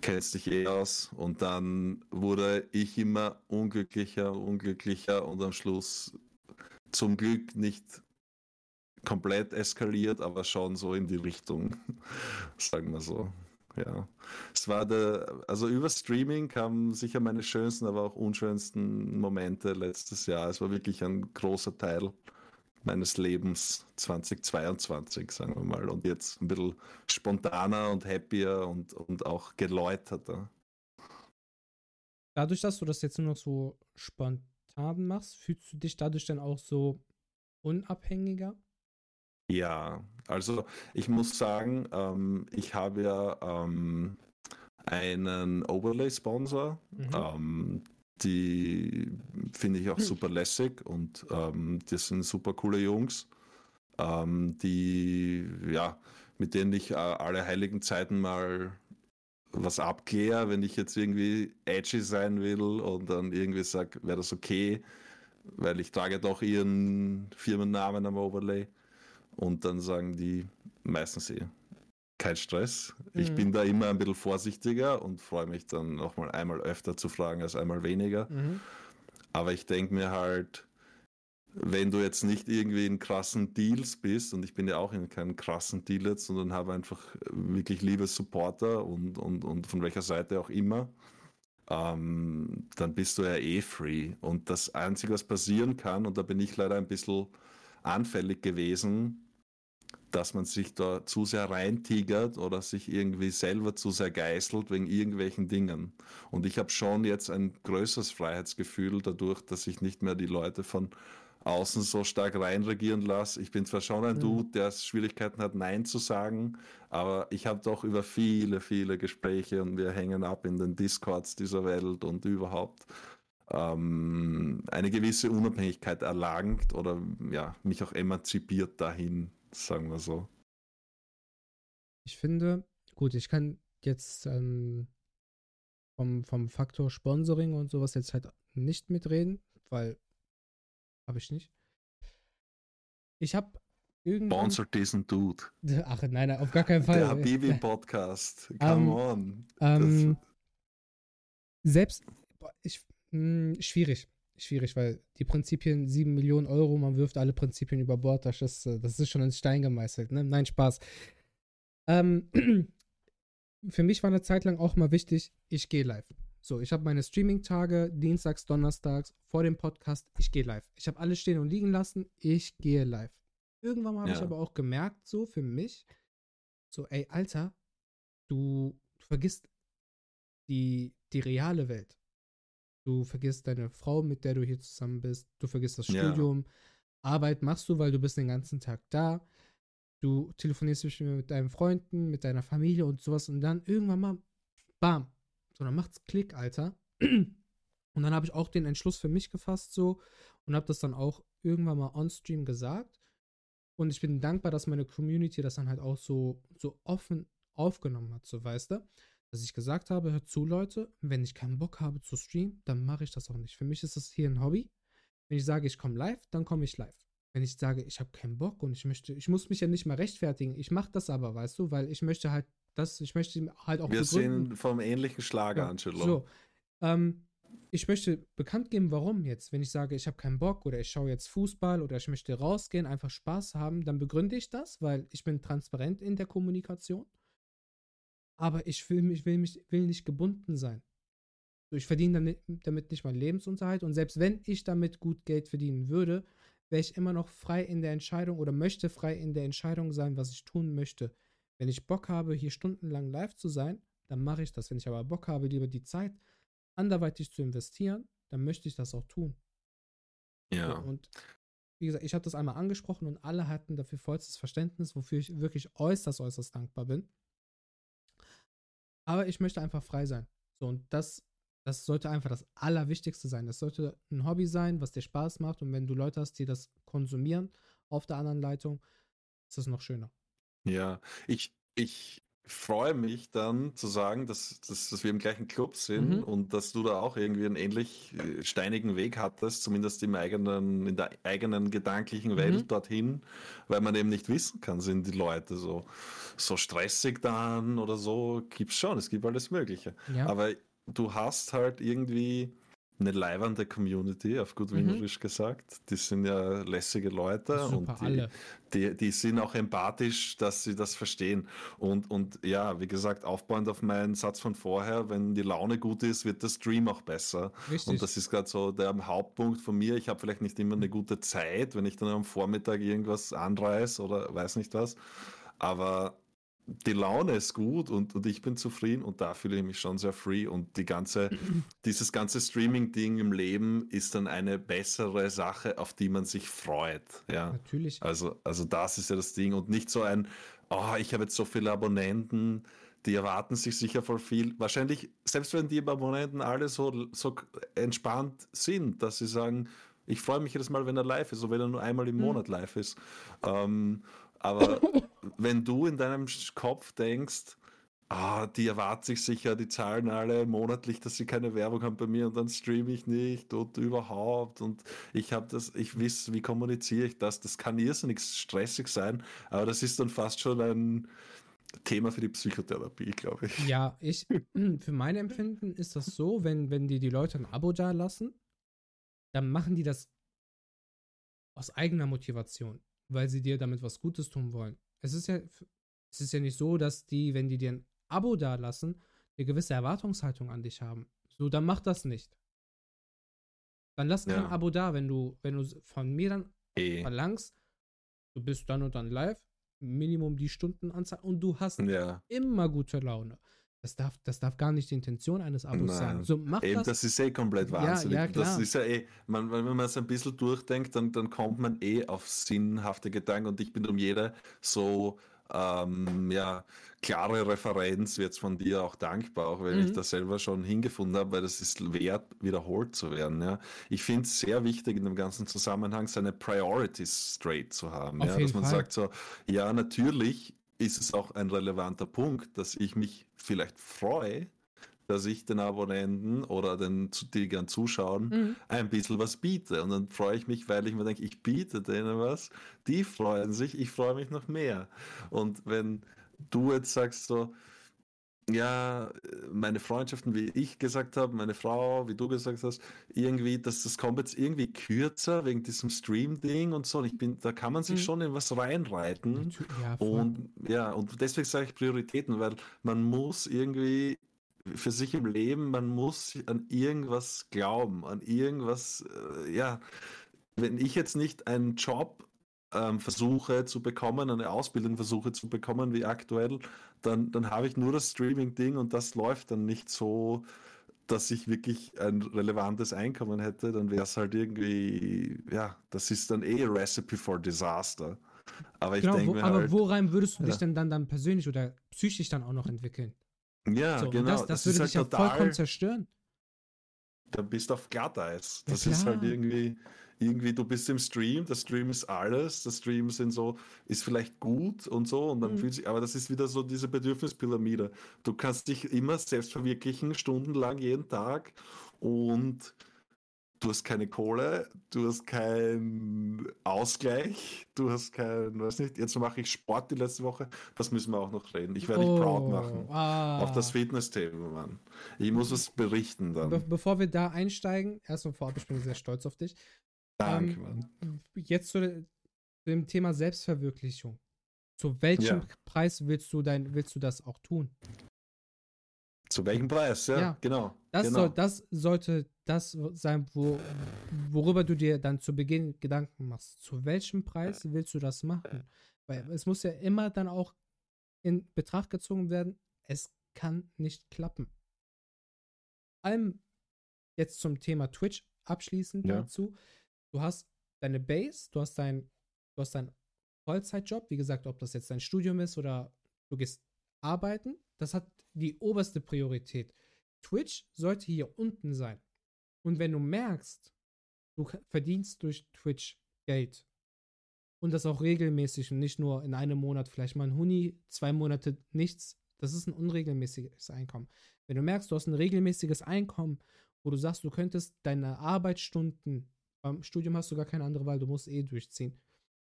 [SPEAKER 3] kennst dich eh aus und dann wurde ich immer unglücklicher, unglücklicher und am Schluss zum Glück nicht komplett eskaliert, aber schon so in die Richtung, sagen wir so. Ja, es war der, also über Streaming kamen sicher meine schönsten, aber auch unschönsten Momente letztes Jahr. Es war wirklich ein großer Teil meines Lebens 2022, sagen wir mal. Und jetzt ein bisschen spontaner und happier und, und auch geläuterter.
[SPEAKER 1] Dadurch, dass du das jetzt nur noch so spontan machst, fühlst du dich dadurch dann auch so unabhängiger?
[SPEAKER 3] Ja, also ich muss sagen, ähm, ich habe ja ähm, einen Overlay-Sponsor.
[SPEAKER 1] Mhm.
[SPEAKER 3] Ähm, die finde ich auch super lässig und ähm, das sind super coole Jungs, ähm, die, ja, mit denen ich äh, alle heiligen Zeiten mal was abkläre, wenn ich jetzt irgendwie edgy sein will und dann irgendwie sage, wäre das okay, weil ich trage doch ihren Firmennamen am Overlay. Und dann sagen die meistens eh, kein Stress. Ich
[SPEAKER 1] Mhm.
[SPEAKER 3] bin da immer ein bisschen vorsichtiger und freue mich dann noch mal einmal öfter zu fragen als einmal weniger.
[SPEAKER 1] Mhm.
[SPEAKER 3] Aber ich denke mir halt, wenn du jetzt nicht irgendwie in krassen Deals bist, und ich bin ja auch in keinem krassen Deal jetzt, sondern habe einfach wirklich liebe Supporter und, und, und von welcher Seite auch immer, ähm, dann bist du ja eh free. Und das Einzige, was passieren kann, und da bin ich leider ein bisschen anfällig gewesen, dass man sich da zu sehr reintigert oder sich irgendwie selber zu sehr geißelt wegen irgendwelchen Dingen. Und ich habe schon jetzt ein größeres Freiheitsgefühl dadurch, dass ich nicht mehr die Leute von außen so stark reinregieren lasse. Ich bin zwar schon ein
[SPEAKER 1] Mhm.
[SPEAKER 3] Dude, der Schwierigkeiten hat, Nein zu sagen, aber ich habe doch über viele, viele Gespräche und wir hängen ab in den Discords dieser Welt und überhaupt ähm, eine gewisse Unabhängigkeit erlangt oder ja, mich auch emanzipiert dahin, sagen wir so.
[SPEAKER 1] Ich finde, gut, ich kann jetzt ähm, vom, vom Faktor Sponsoring und sowas jetzt halt nicht mitreden, weil habe ich nicht. Ich habe irgendwann.
[SPEAKER 3] Sponsor diesen Dude.
[SPEAKER 1] Ach nein, nein, auf gar keinen Fall.
[SPEAKER 3] Der Habibi-Podcast. Come
[SPEAKER 1] Ähm,
[SPEAKER 3] on.
[SPEAKER 1] Ähm, selbst, ich, mh, schwierig, schwierig, weil die Prinzipien 7 Millionen Euro, man wirft alle Prinzipien über Bord, das ist, äh, das ist schon ins Stein gemeißelt, ne? Nein, Spaß. Ähm, für mich war eine Zeit lang auch mal wichtig, ich gehe live. So, ich habe meine Streaming-Tage, dienstags, donnerstags, vor dem Podcast, ich gehe live. Ich habe alles stehen und liegen lassen, ich gehe live. Irgendwann habe ich
[SPEAKER 3] Ja.
[SPEAKER 1] aber auch gemerkt, so für mich, so, ey, Alter, du, du vergisst die, die reale Welt. Du vergisst deine Frau, mit der du hier zusammen bist. Du vergisst das
[SPEAKER 3] Ja.
[SPEAKER 1] Studium. Arbeit machst du, weil du bist den ganzen Tag da. Du telefonierst bestimmt mit deinen Freunden, mit deiner Familie und sowas. Und dann irgendwann mal, bam. So, dann macht's Klick, Alter. Und dann habe ich auch den Entschluss für mich gefasst, so. Und habe das dann auch irgendwann mal on-stream gesagt. Und ich bin dankbar, dass meine Community das dann halt auch so, so offen aufgenommen hat, so weißt du dass ich gesagt habe, hört zu, Leute, wenn ich keinen Bock habe zu streamen, dann mache ich das auch nicht. Für mich ist das hier ein Hobby. Wenn ich sage, ich komme live, dann komme ich live. Wenn ich sage, ich habe keinen Bock und ich möchte, ich muss mich ja nicht mal rechtfertigen. Ich mache das aber, weißt du, weil ich möchte halt das, ich möchte halt auch
[SPEAKER 3] Wir
[SPEAKER 1] begründen.
[SPEAKER 3] sind vom ähnlichen Schlager,
[SPEAKER 1] Ja,
[SPEAKER 3] Angelo.
[SPEAKER 1] So, ähm, ich möchte bekannt geben, warum jetzt. Wenn ich sage, ich habe keinen Bock oder ich schaue jetzt Fußball oder ich möchte rausgehen, einfach Spaß haben, dann begründe ich das, weil ich bin transparent in der Kommunikation. Aber ich will mich, will mich, will nicht gebunden sein. Ich verdiene damit, damit nicht meinen Lebensunterhalt und selbst wenn ich damit gut Geld verdienen würde, wäre ich immer noch frei in der Entscheidung oder möchte frei in der Entscheidung sein, was ich tun möchte. Wenn ich Bock habe, hier stundenlang live zu sein, dann mache ich das. Wenn ich aber Bock habe, lieber die Zeit anderweitig zu investieren, dann möchte ich das auch tun.
[SPEAKER 3] Ja.
[SPEAKER 1] Und wie gesagt, ich habe das einmal angesprochen und alle hatten dafür vollstes Verständnis, wofür ich wirklich äußerst, äußerst dankbar bin. Aber ich möchte einfach frei sein. So, und das, das sollte einfach das Allerwichtigste sein. Das sollte ein Hobby sein, was dir Spaß macht. Und wenn du Leute hast, die das konsumieren auf der anderen Leitung, ist das noch schöner.
[SPEAKER 3] Ja, ich, ich freue mich dann zu sagen, dass, dass, dass wir im gleichen Club sind
[SPEAKER 1] Mhm.
[SPEAKER 3] und dass du da auch irgendwie einen ähnlich äh, steinigen Weg hattest, zumindest im eigenen, in der eigenen gedanklichen Welt
[SPEAKER 1] Mhm.
[SPEAKER 3] dorthin, weil man eben nicht wissen kann, sind die Leute so, so stressig dann oder so, gibt's schon, es gibt alles Mögliche.
[SPEAKER 1] Ja.
[SPEAKER 3] Aber du hast halt irgendwie eine leibernde Community, auf gut
[SPEAKER 1] Mhm.
[SPEAKER 3] Wienerisch gesagt. Die sind ja lässige Leute
[SPEAKER 1] Super,
[SPEAKER 3] und die,
[SPEAKER 1] alle.
[SPEAKER 3] die, die sind auch empathisch, dass sie das verstehen. Und, und ja, wie gesagt, aufbauend auf meinen Satz von vorher, wenn die Laune gut ist, wird der Stream auch besser.
[SPEAKER 1] Richtig.
[SPEAKER 3] Und das ist gerade so der Hauptpunkt von mir. Ich habe vielleicht nicht immer eine gute Zeit, wenn ich dann am Vormittag irgendwas anreiß oder weiß nicht was. Aber die Laune ist gut und, und ich bin zufrieden und da fühle ich mich schon sehr free und die ganze, dieses ganze Streaming-Ding im Leben ist dann eine bessere Sache, auf die man sich freut. Ja.
[SPEAKER 1] Natürlich.
[SPEAKER 3] Also, also das ist ja das Ding und nicht so ein, oh, ich habe jetzt so viele Abonnenten, die erwarten sich sicher voll viel. Wahrscheinlich, selbst wenn die Abonnenten alle so, so entspannt sind, dass sie sagen, ich freue mich jedes Mal, wenn er live ist, so wenn er nur einmal im
[SPEAKER 1] Mhm.
[SPEAKER 3] Monat live ist. Ähm, aber wenn du in deinem Kopf denkst, ah, die erwarten sich sicher, die zahlen alle monatlich, dass sie keine Werbung haben bei mir und dann streame ich nicht und überhaupt und ich habe das, ich weiß, wie kommuniziere ich das, das kann irrsinnig stressig sein, aber das ist dann fast schon ein Thema für die Psychotherapie, glaube ich.
[SPEAKER 1] Ja, ich, für mein Empfinden ist das so, wenn, wenn die die Leute ein Abo da lassen, dann machen die das aus eigener Motivation, weil sie dir damit was Gutes tun wollen. Es ist ja, es ist ja nicht so, dass die, wenn die dir ein Abo da lassen, eine gewisse Erwartungshaltung an dich haben. So, dann mach das nicht. Dann lass kein
[SPEAKER 3] Ja.
[SPEAKER 1] Abo da, wenn du, wenn du von mir dann
[SPEAKER 3] Eh.
[SPEAKER 1] verlangst, du bist dann und dann live, Minimum die Stundenanzahl und du hast
[SPEAKER 3] Ja,
[SPEAKER 1] immer gute Laune. Das darf, das darf gar nicht die Intention eines Abos
[SPEAKER 3] Nein.
[SPEAKER 1] sein. So mach
[SPEAKER 3] Eben,
[SPEAKER 1] das.
[SPEAKER 3] das ist eh komplett
[SPEAKER 1] Ja,
[SPEAKER 3] wahnsinnig.
[SPEAKER 1] ja,
[SPEAKER 3] das
[SPEAKER 1] klar.
[SPEAKER 3] ist ja eh, man, wenn man es ein bisschen durchdenkt, dann, dann kommt man eh auf sinnhafte Gedanken und ich bin um jede so ähm, ja, klare Referenz jetzt von dir auch dankbar, auch wenn ich
[SPEAKER 1] Mhm.
[SPEAKER 3] da selber schon hingefunden habe, weil das ist wert, wiederholt zu werden. Ja. Ich finde es sehr wichtig in dem ganzen Zusammenhang, seine Priorities straight zu haben.
[SPEAKER 1] Auf
[SPEAKER 3] ja, dass man
[SPEAKER 1] Fall.
[SPEAKER 3] sagt so, ja, natürlich ist es auch ein relevanter Punkt, dass ich mich vielleicht freue, dass ich den Abonnenten oder den, die gern zuschauen,
[SPEAKER 1] Mhm.
[SPEAKER 3] ein bisschen was biete. Und dann freue ich mich, weil ich mir denke, ich biete denen was, die freuen sich, ich freue mich noch mehr. Und wenn du jetzt sagst so, ja, meine Freundschaften, wie ich gesagt habe, meine Frau, wie du gesagt hast, irgendwie, dass das kommt jetzt irgendwie kürzer wegen diesem Stream-Ding und so. Und ich bin, da kann man sich
[SPEAKER 1] Mhm.
[SPEAKER 3] schon in was reinreiten.
[SPEAKER 1] Ja.
[SPEAKER 3] Und ja, und deswegen sage ich Prioritäten, weil man muss irgendwie für sich im Leben, man muss an irgendwas glauben, an irgendwas, äh, ja, wenn ich jetzt nicht einen Job ähm, versuche zu bekommen, eine Ausbildung versuche zu bekommen wie aktuell, dann, dann habe ich nur das Streaming-Ding und das läuft dann nicht so, dass ich wirklich ein relevantes Einkommen hätte, dann wäre es halt irgendwie, ja, das ist dann eh Recipe for Disaster. Aber ich
[SPEAKER 1] genau,
[SPEAKER 3] denke
[SPEAKER 1] wo,
[SPEAKER 3] mir
[SPEAKER 1] aber
[SPEAKER 3] halt,
[SPEAKER 1] worein würdest du dich
[SPEAKER 3] Ja.
[SPEAKER 1] denn dann, dann persönlich oder psychisch dann auch noch entwickeln?
[SPEAKER 3] ja,
[SPEAKER 1] so,
[SPEAKER 3] genau,
[SPEAKER 1] das, das,
[SPEAKER 3] ist
[SPEAKER 1] würde
[SPEAKER 3] halt
[SPEAKER 1] dich ja
[SPEAKER 3] total,
[SPEAKER 1] vollkommen zerstören.
[SPEAKER 3] da bist du auf Glatteis.
[SPEAKER 1] Ja,
[SPEAKER 3] Das ist halt irgendwie, irgendwie, du bist im Stream, der Stream ist alles, der Stream sind so, ist vielleicht gut und so, und dann
[SPEAKER 1] Mhm.
[SPEAKER 3] fühlt sich, aber das ist wieder so diese Bedürfnispyramide. Du kannst dich immer selbst verwirklichen, stundenlang jeden Tag, und du hast keine Kohle, du hast keinen Ausgleich, du hast kein, weiß nicht, jetzt mache ich Sport die letzte Woche, das müssen wir auch noch reden. Ich werde dich proud machen.
[SPEAKER 1] ah.
[SPEAKER 3] Auf das Fitness-Thema, Mann. Ich muss was berichten dann.
[SPEAKER 1] Be bevor wir da einsteigen, erstmal vorab, ich bin sehr stolz auf dich.
[SPEAKER 3] Danke,
[SPEAKER 1] ähm,
[SPEAKER 3] Mann.
[SPEAKER 1] Jetzt zu, de- zu dem Thema Selbstverwirklichung. Zu welchem
[SPEAKER 3] Ja.
[SPEAKER 1] Preis willst du dein, willst du das auch tun?
[SPEAKER 3] Zu welchem Preis? Ja,
[SPEAKER 1] Ja.
[SPEAKER 3] genau.
[SPEAKER 1] Das,
[SPEAKER 3] genau.
[SPEAKER 1] soll, das sollte das sein, wo, worüber du dir dann zu Beginn Gedanken machst. Zu welchem Preis willst du das machen? Weil es muss ja immer dann auch in Betracht gezogen werden, es kann nicht klappen. Vor allem jetzt zum Thema Twitch abschließend
[SPEAKER 3] Ja.
[SPEAKER 1] dazu. Du hast deine Base, du hast dein, du hast deinen Vollzeitjob, wie gesagt, ob das jetzt dein Studium ist oder du gehst arbeiten, das hat die oberste Priorität. Twitch sollte hier unten sein. Und wenn du merkst, du verdienst durch Twitch Geld und das auch regelmäßig und nicht nur in einem Monat vielleicht mal ein Huni, zwei Monate nichts, das ist ein unregelmäßiges Einkommen. Wenn du merkst, du hast ein regelmäßiges Einkommen, wo du sagst, du könntest deine Arbeitsstunden, beim Studium hast du gar keine andere Wahl, du musst eh durchziehen.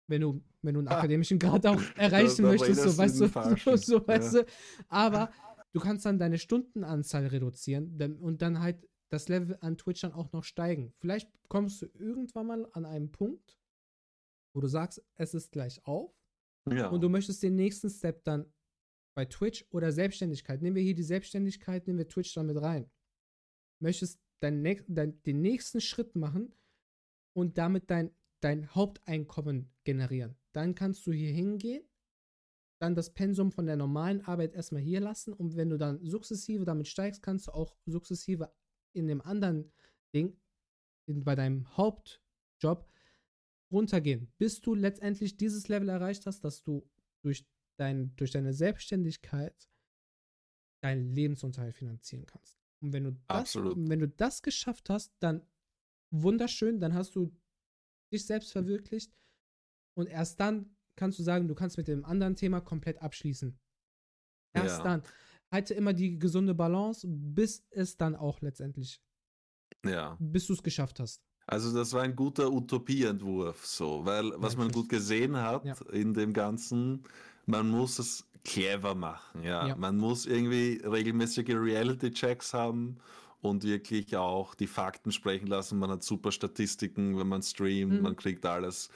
[SPEAKER 1] Wenn du, wenn du einen
[SPEAKER 3] Ha.
[SPEAKER 1] akademischen Grad auch erreichen möchtest, so weißt du, so, so weißt
[SPEAKER 3] Ja.
[SPEAKER 1] du. Aber du kannst dann deine Stundenanzahl reduzieren und dann halt das Level an Twitch dann auch noch steigen. Vielleicht kommst du irgendwann mal an einen Punkt, wo du sagst, es ist gleich auf
[SPEAKER 3] ja.
[SPEAKER 1] und du möchtest den nächsten Step dann bei Twitch oder Selbstständigkeit. Nehmen wir hier die Selbstständigkeit, nehmen wir Twitch dann mit rein. Möchtest dein, dein, den nächsten Schritt machen und damit dein, dein Haupteinkommen generieren. Dann kannst du hier hingehen, dann das Pensum von der normalen Arbeit erstmal hier lassen und wenn du dann sukzessive damit steigst, kannst du auch sukzessive in dem anderen Ding, in, bei deinem Hauptjob, runtergehen, bis du letztendlich dieses Level erreicht hast, dass du durch, dein, durch deine Selbstständigkeit deinen Lebensunterhalt finanzieren kannst. Und wenn du das,
[SPEAKER 3] Absolut.
[SPEAKER 1] wenn du das geschafft hast, dann wunderschön, dann hast du dich selbst verwirklicht und erst dann kannst du sagen, du kannst mit dem anderen Thema komplett abschließen. Erst
[SPEAKER 3] Ja.
[SPEAKER 1] dann. Halte immer die gesunde Balance, bis es dann auch letztendlich,
[SPEAKER 3] ja.
[SPEAKER 1] bis du es geschafft hast.
[SPEAKER 3] Also das war ein guter Utopieentwurf, so, weil was man gut gesehen hat
[SPEAKER 1] Ja.
[SPEAKER 3] in dem Ganzen, man muss es clever machen, ja.
[SPEAKER 1] Ja.
[SPEAKER 3] Man muss irgendwie regelmäßige Reality-Checks haben und wirklich auch die Fakten sprechen lassen. Man hat super Statistiken, wenn man streamt,
[SPEAKER 1] Mhm.
[SPEAKER 3] man kriegt alles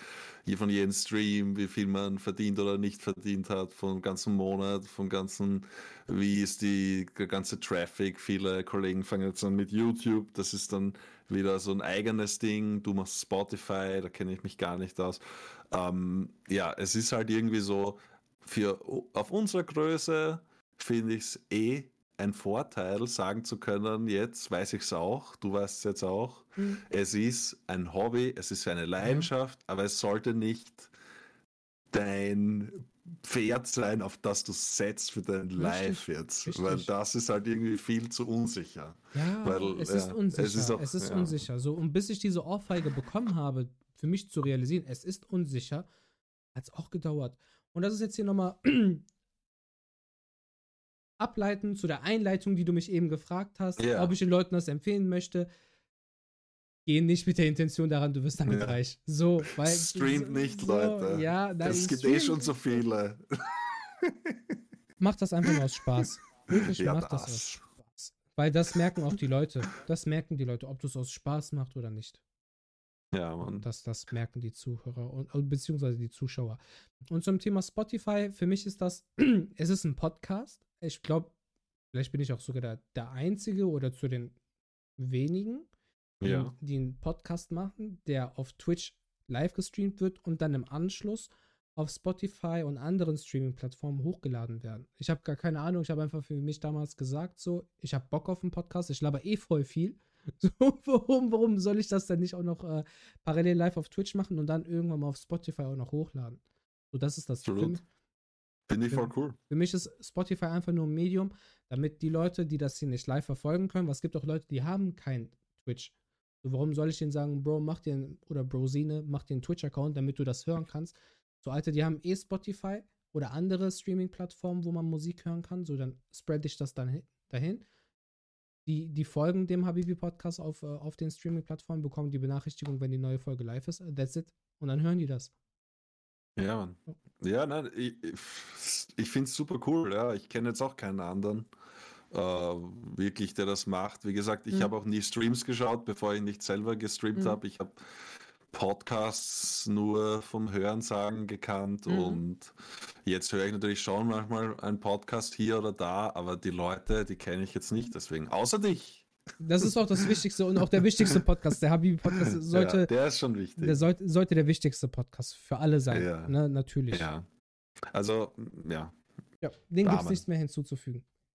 [SPEAKER 3] hier von jedem Stream, wie viel man verdient oder nicht verdient hat, vom ganzen Monat, vom ganzen, wie ist die der ganze Traffic. Viele Kollegen fangen jetzt an mit YouTube, das ist dann wieder so ein eigenes Ding. Du machst Spotify, da kenne ich mich gar nicht aus. Ähm, ja, es ist halt irgendwie so, für auf unserer Größe finde ich es eh ein Vorteil, sagen zu können, jetzt weiß ich es auch, du weißt es jetzt auch.
[SPEAKER 1] Mhm.
[SPEAKER 3] Es ist ein Hobby, es ist eine Leidenschaft, aber es sollte nicht dein Pferd sein, auf das du setzt für dein Live jetzt.
[SPEAKER 1] richtig.
[SPEAKER 3] Weil das ist halt irgendwie viel zu unsicher.
[SPEAKER 1] Ja,
[SPEAKER 3] Weil,
[SPEAKER 1] es,
[SPEAKER 3] ja,
[SPEAKER 1] ist unsicher.
[SPEAKER 3] es ist auch-
[SPEAKER 1] es ist
[SPEAKER 3] ja.
[SPEAKER 1] unsicher. So, und bis ich diese Ohrfeige bekommen habe, für mich zu realisieren, es ist unsicher, hat es auch gedauert. Und das ist jetzt hier nochmal ableiten zu der Einleitung, die du mich eben gefragt hast,
[SPEAKER 3] Ja.
[SPEAKER 1] ob ich den Leuten das empfehlen möchte. Geh nicht mit der Intention daran, du wirst damit
[SPEAKER 3] Ja.
[SPEAKER 1] reich. So, weil.
[SPEAKER 3] Streamt
[SPEAKER 1] so,
[SPEAKER 3] nicht,
[SPEAKER 1] so,
[SPEAKER 3] Leute.
[SPEAKER 1] Ja, nein,
[SPEAKER 3] Es gibt eh schon so viele.
[SPEAKER 1] Mach das einfach nur aus Spaß. Wirklich,
[SPEAKER 3] Ja,
[SPEAKER 1] mach das.
[SPEAKER 3] das.
[SPEAKER 1] aus Spaß. Weil das merken auch die Leute. Das merken die Leute, ob du es aus Spaß machst oder nicht.
[SPEAKER 3] Ja, Mann.
[SPEAKER 1] Das, das merken die Zuhörer und beziehungsweise die Zuschauer. Und zum Thema Spotify, für mich ist das, es ist ein Podcast. Ich glaube, vielleicht bin ich auch sogar der, der Einzige oder zu den wenigen, die,
[SPEAKER 3] Ja.
[SPEAKER 1] die einen Podcast machen, der auf Twitch live gestreamt wird und dann im Anschluss auf Spotify und anderen Streaming-Plattformen hochgeladen werden. Ich habe gar keine Ahnung, ich habe einfach für mich damals gesagt, so, ich habe Bock auf einen Podcast, ich laber eh voll viel. So, warum, warum soll ich das dann nicht auch noch äh, parallel live auf Twitch machen und dann irgendwann mal auf Spotify auch noch hochladen? So, das ist das. Für,
[SPEAKER 3] Absolut.
[SPEAKER 1] mich-
[SPEAKER 3] Finde ich voll cool.
[SPEAKER 1] für mich ist Spotify einfach nur ein Medium, damit die Leute, die das hier nicht live verfolgen können, weil es gibt auch Leute, die haben kein Twitch. So, warum soll ich denen sagen, Bro, mach dir oder Brosine, mach dir einen Twitch-Account, damit du das hören kannst? So, Alter, die haben eh Spotify oder andere Streaming-Plattformen, wo man Musik hören kann. So, dann spread ich das dann hi- dahin. Die, die folgen dem Habibi-Podcast auf, äh, auf den Streaming-Plattformen, bekommen die Benachrichtigung, wenn die neue Folge live ist. That's it. Und dann hören die das.
[SPEAKER 3] Ja, Mann. Ja, nein, ich, ich finde es super cool. Ja, ich kenne jetzt auch keinen anderen, äh, wirklich, der das macht. Wie gesagt, ich
[SPEAKER 1] Mhm.
[SPEAKER 3] habe auch nie Streams geschaut, bevor ich nicht selber gestreamt
[SPEAKER 1] Mhm.
[SPEAKER 3] habe. Ich habe Podcasts nur vom Hörensagen gekannt
[SPEAKER 1] Mhm.
[SPEAKER 3] und jetzt höre ich natürlich schon manchmal einen Podcast hier oder da, aber die Leute, die kenne ich jetzt nicht, deswegen, außer dich.
[SPEAKER 1] Das ist auch das Wichtigste und auch der wichtigste Podcast. Der Habibi-Podcast sollte,
[SPEAKER 3] ja, der ist schon wichtig.
[SPEAKER 1] der sollte, sollte der wichtigste Podcast für alle sein.
[SPEAKER 3] Ja.
[SPEAKER 1] Ne, natürlich.
[SPEAKER 3] ja. Also, ja,
[SPEAKER 1] Ja, dem gibt es nichts mehr hinzuzufügen.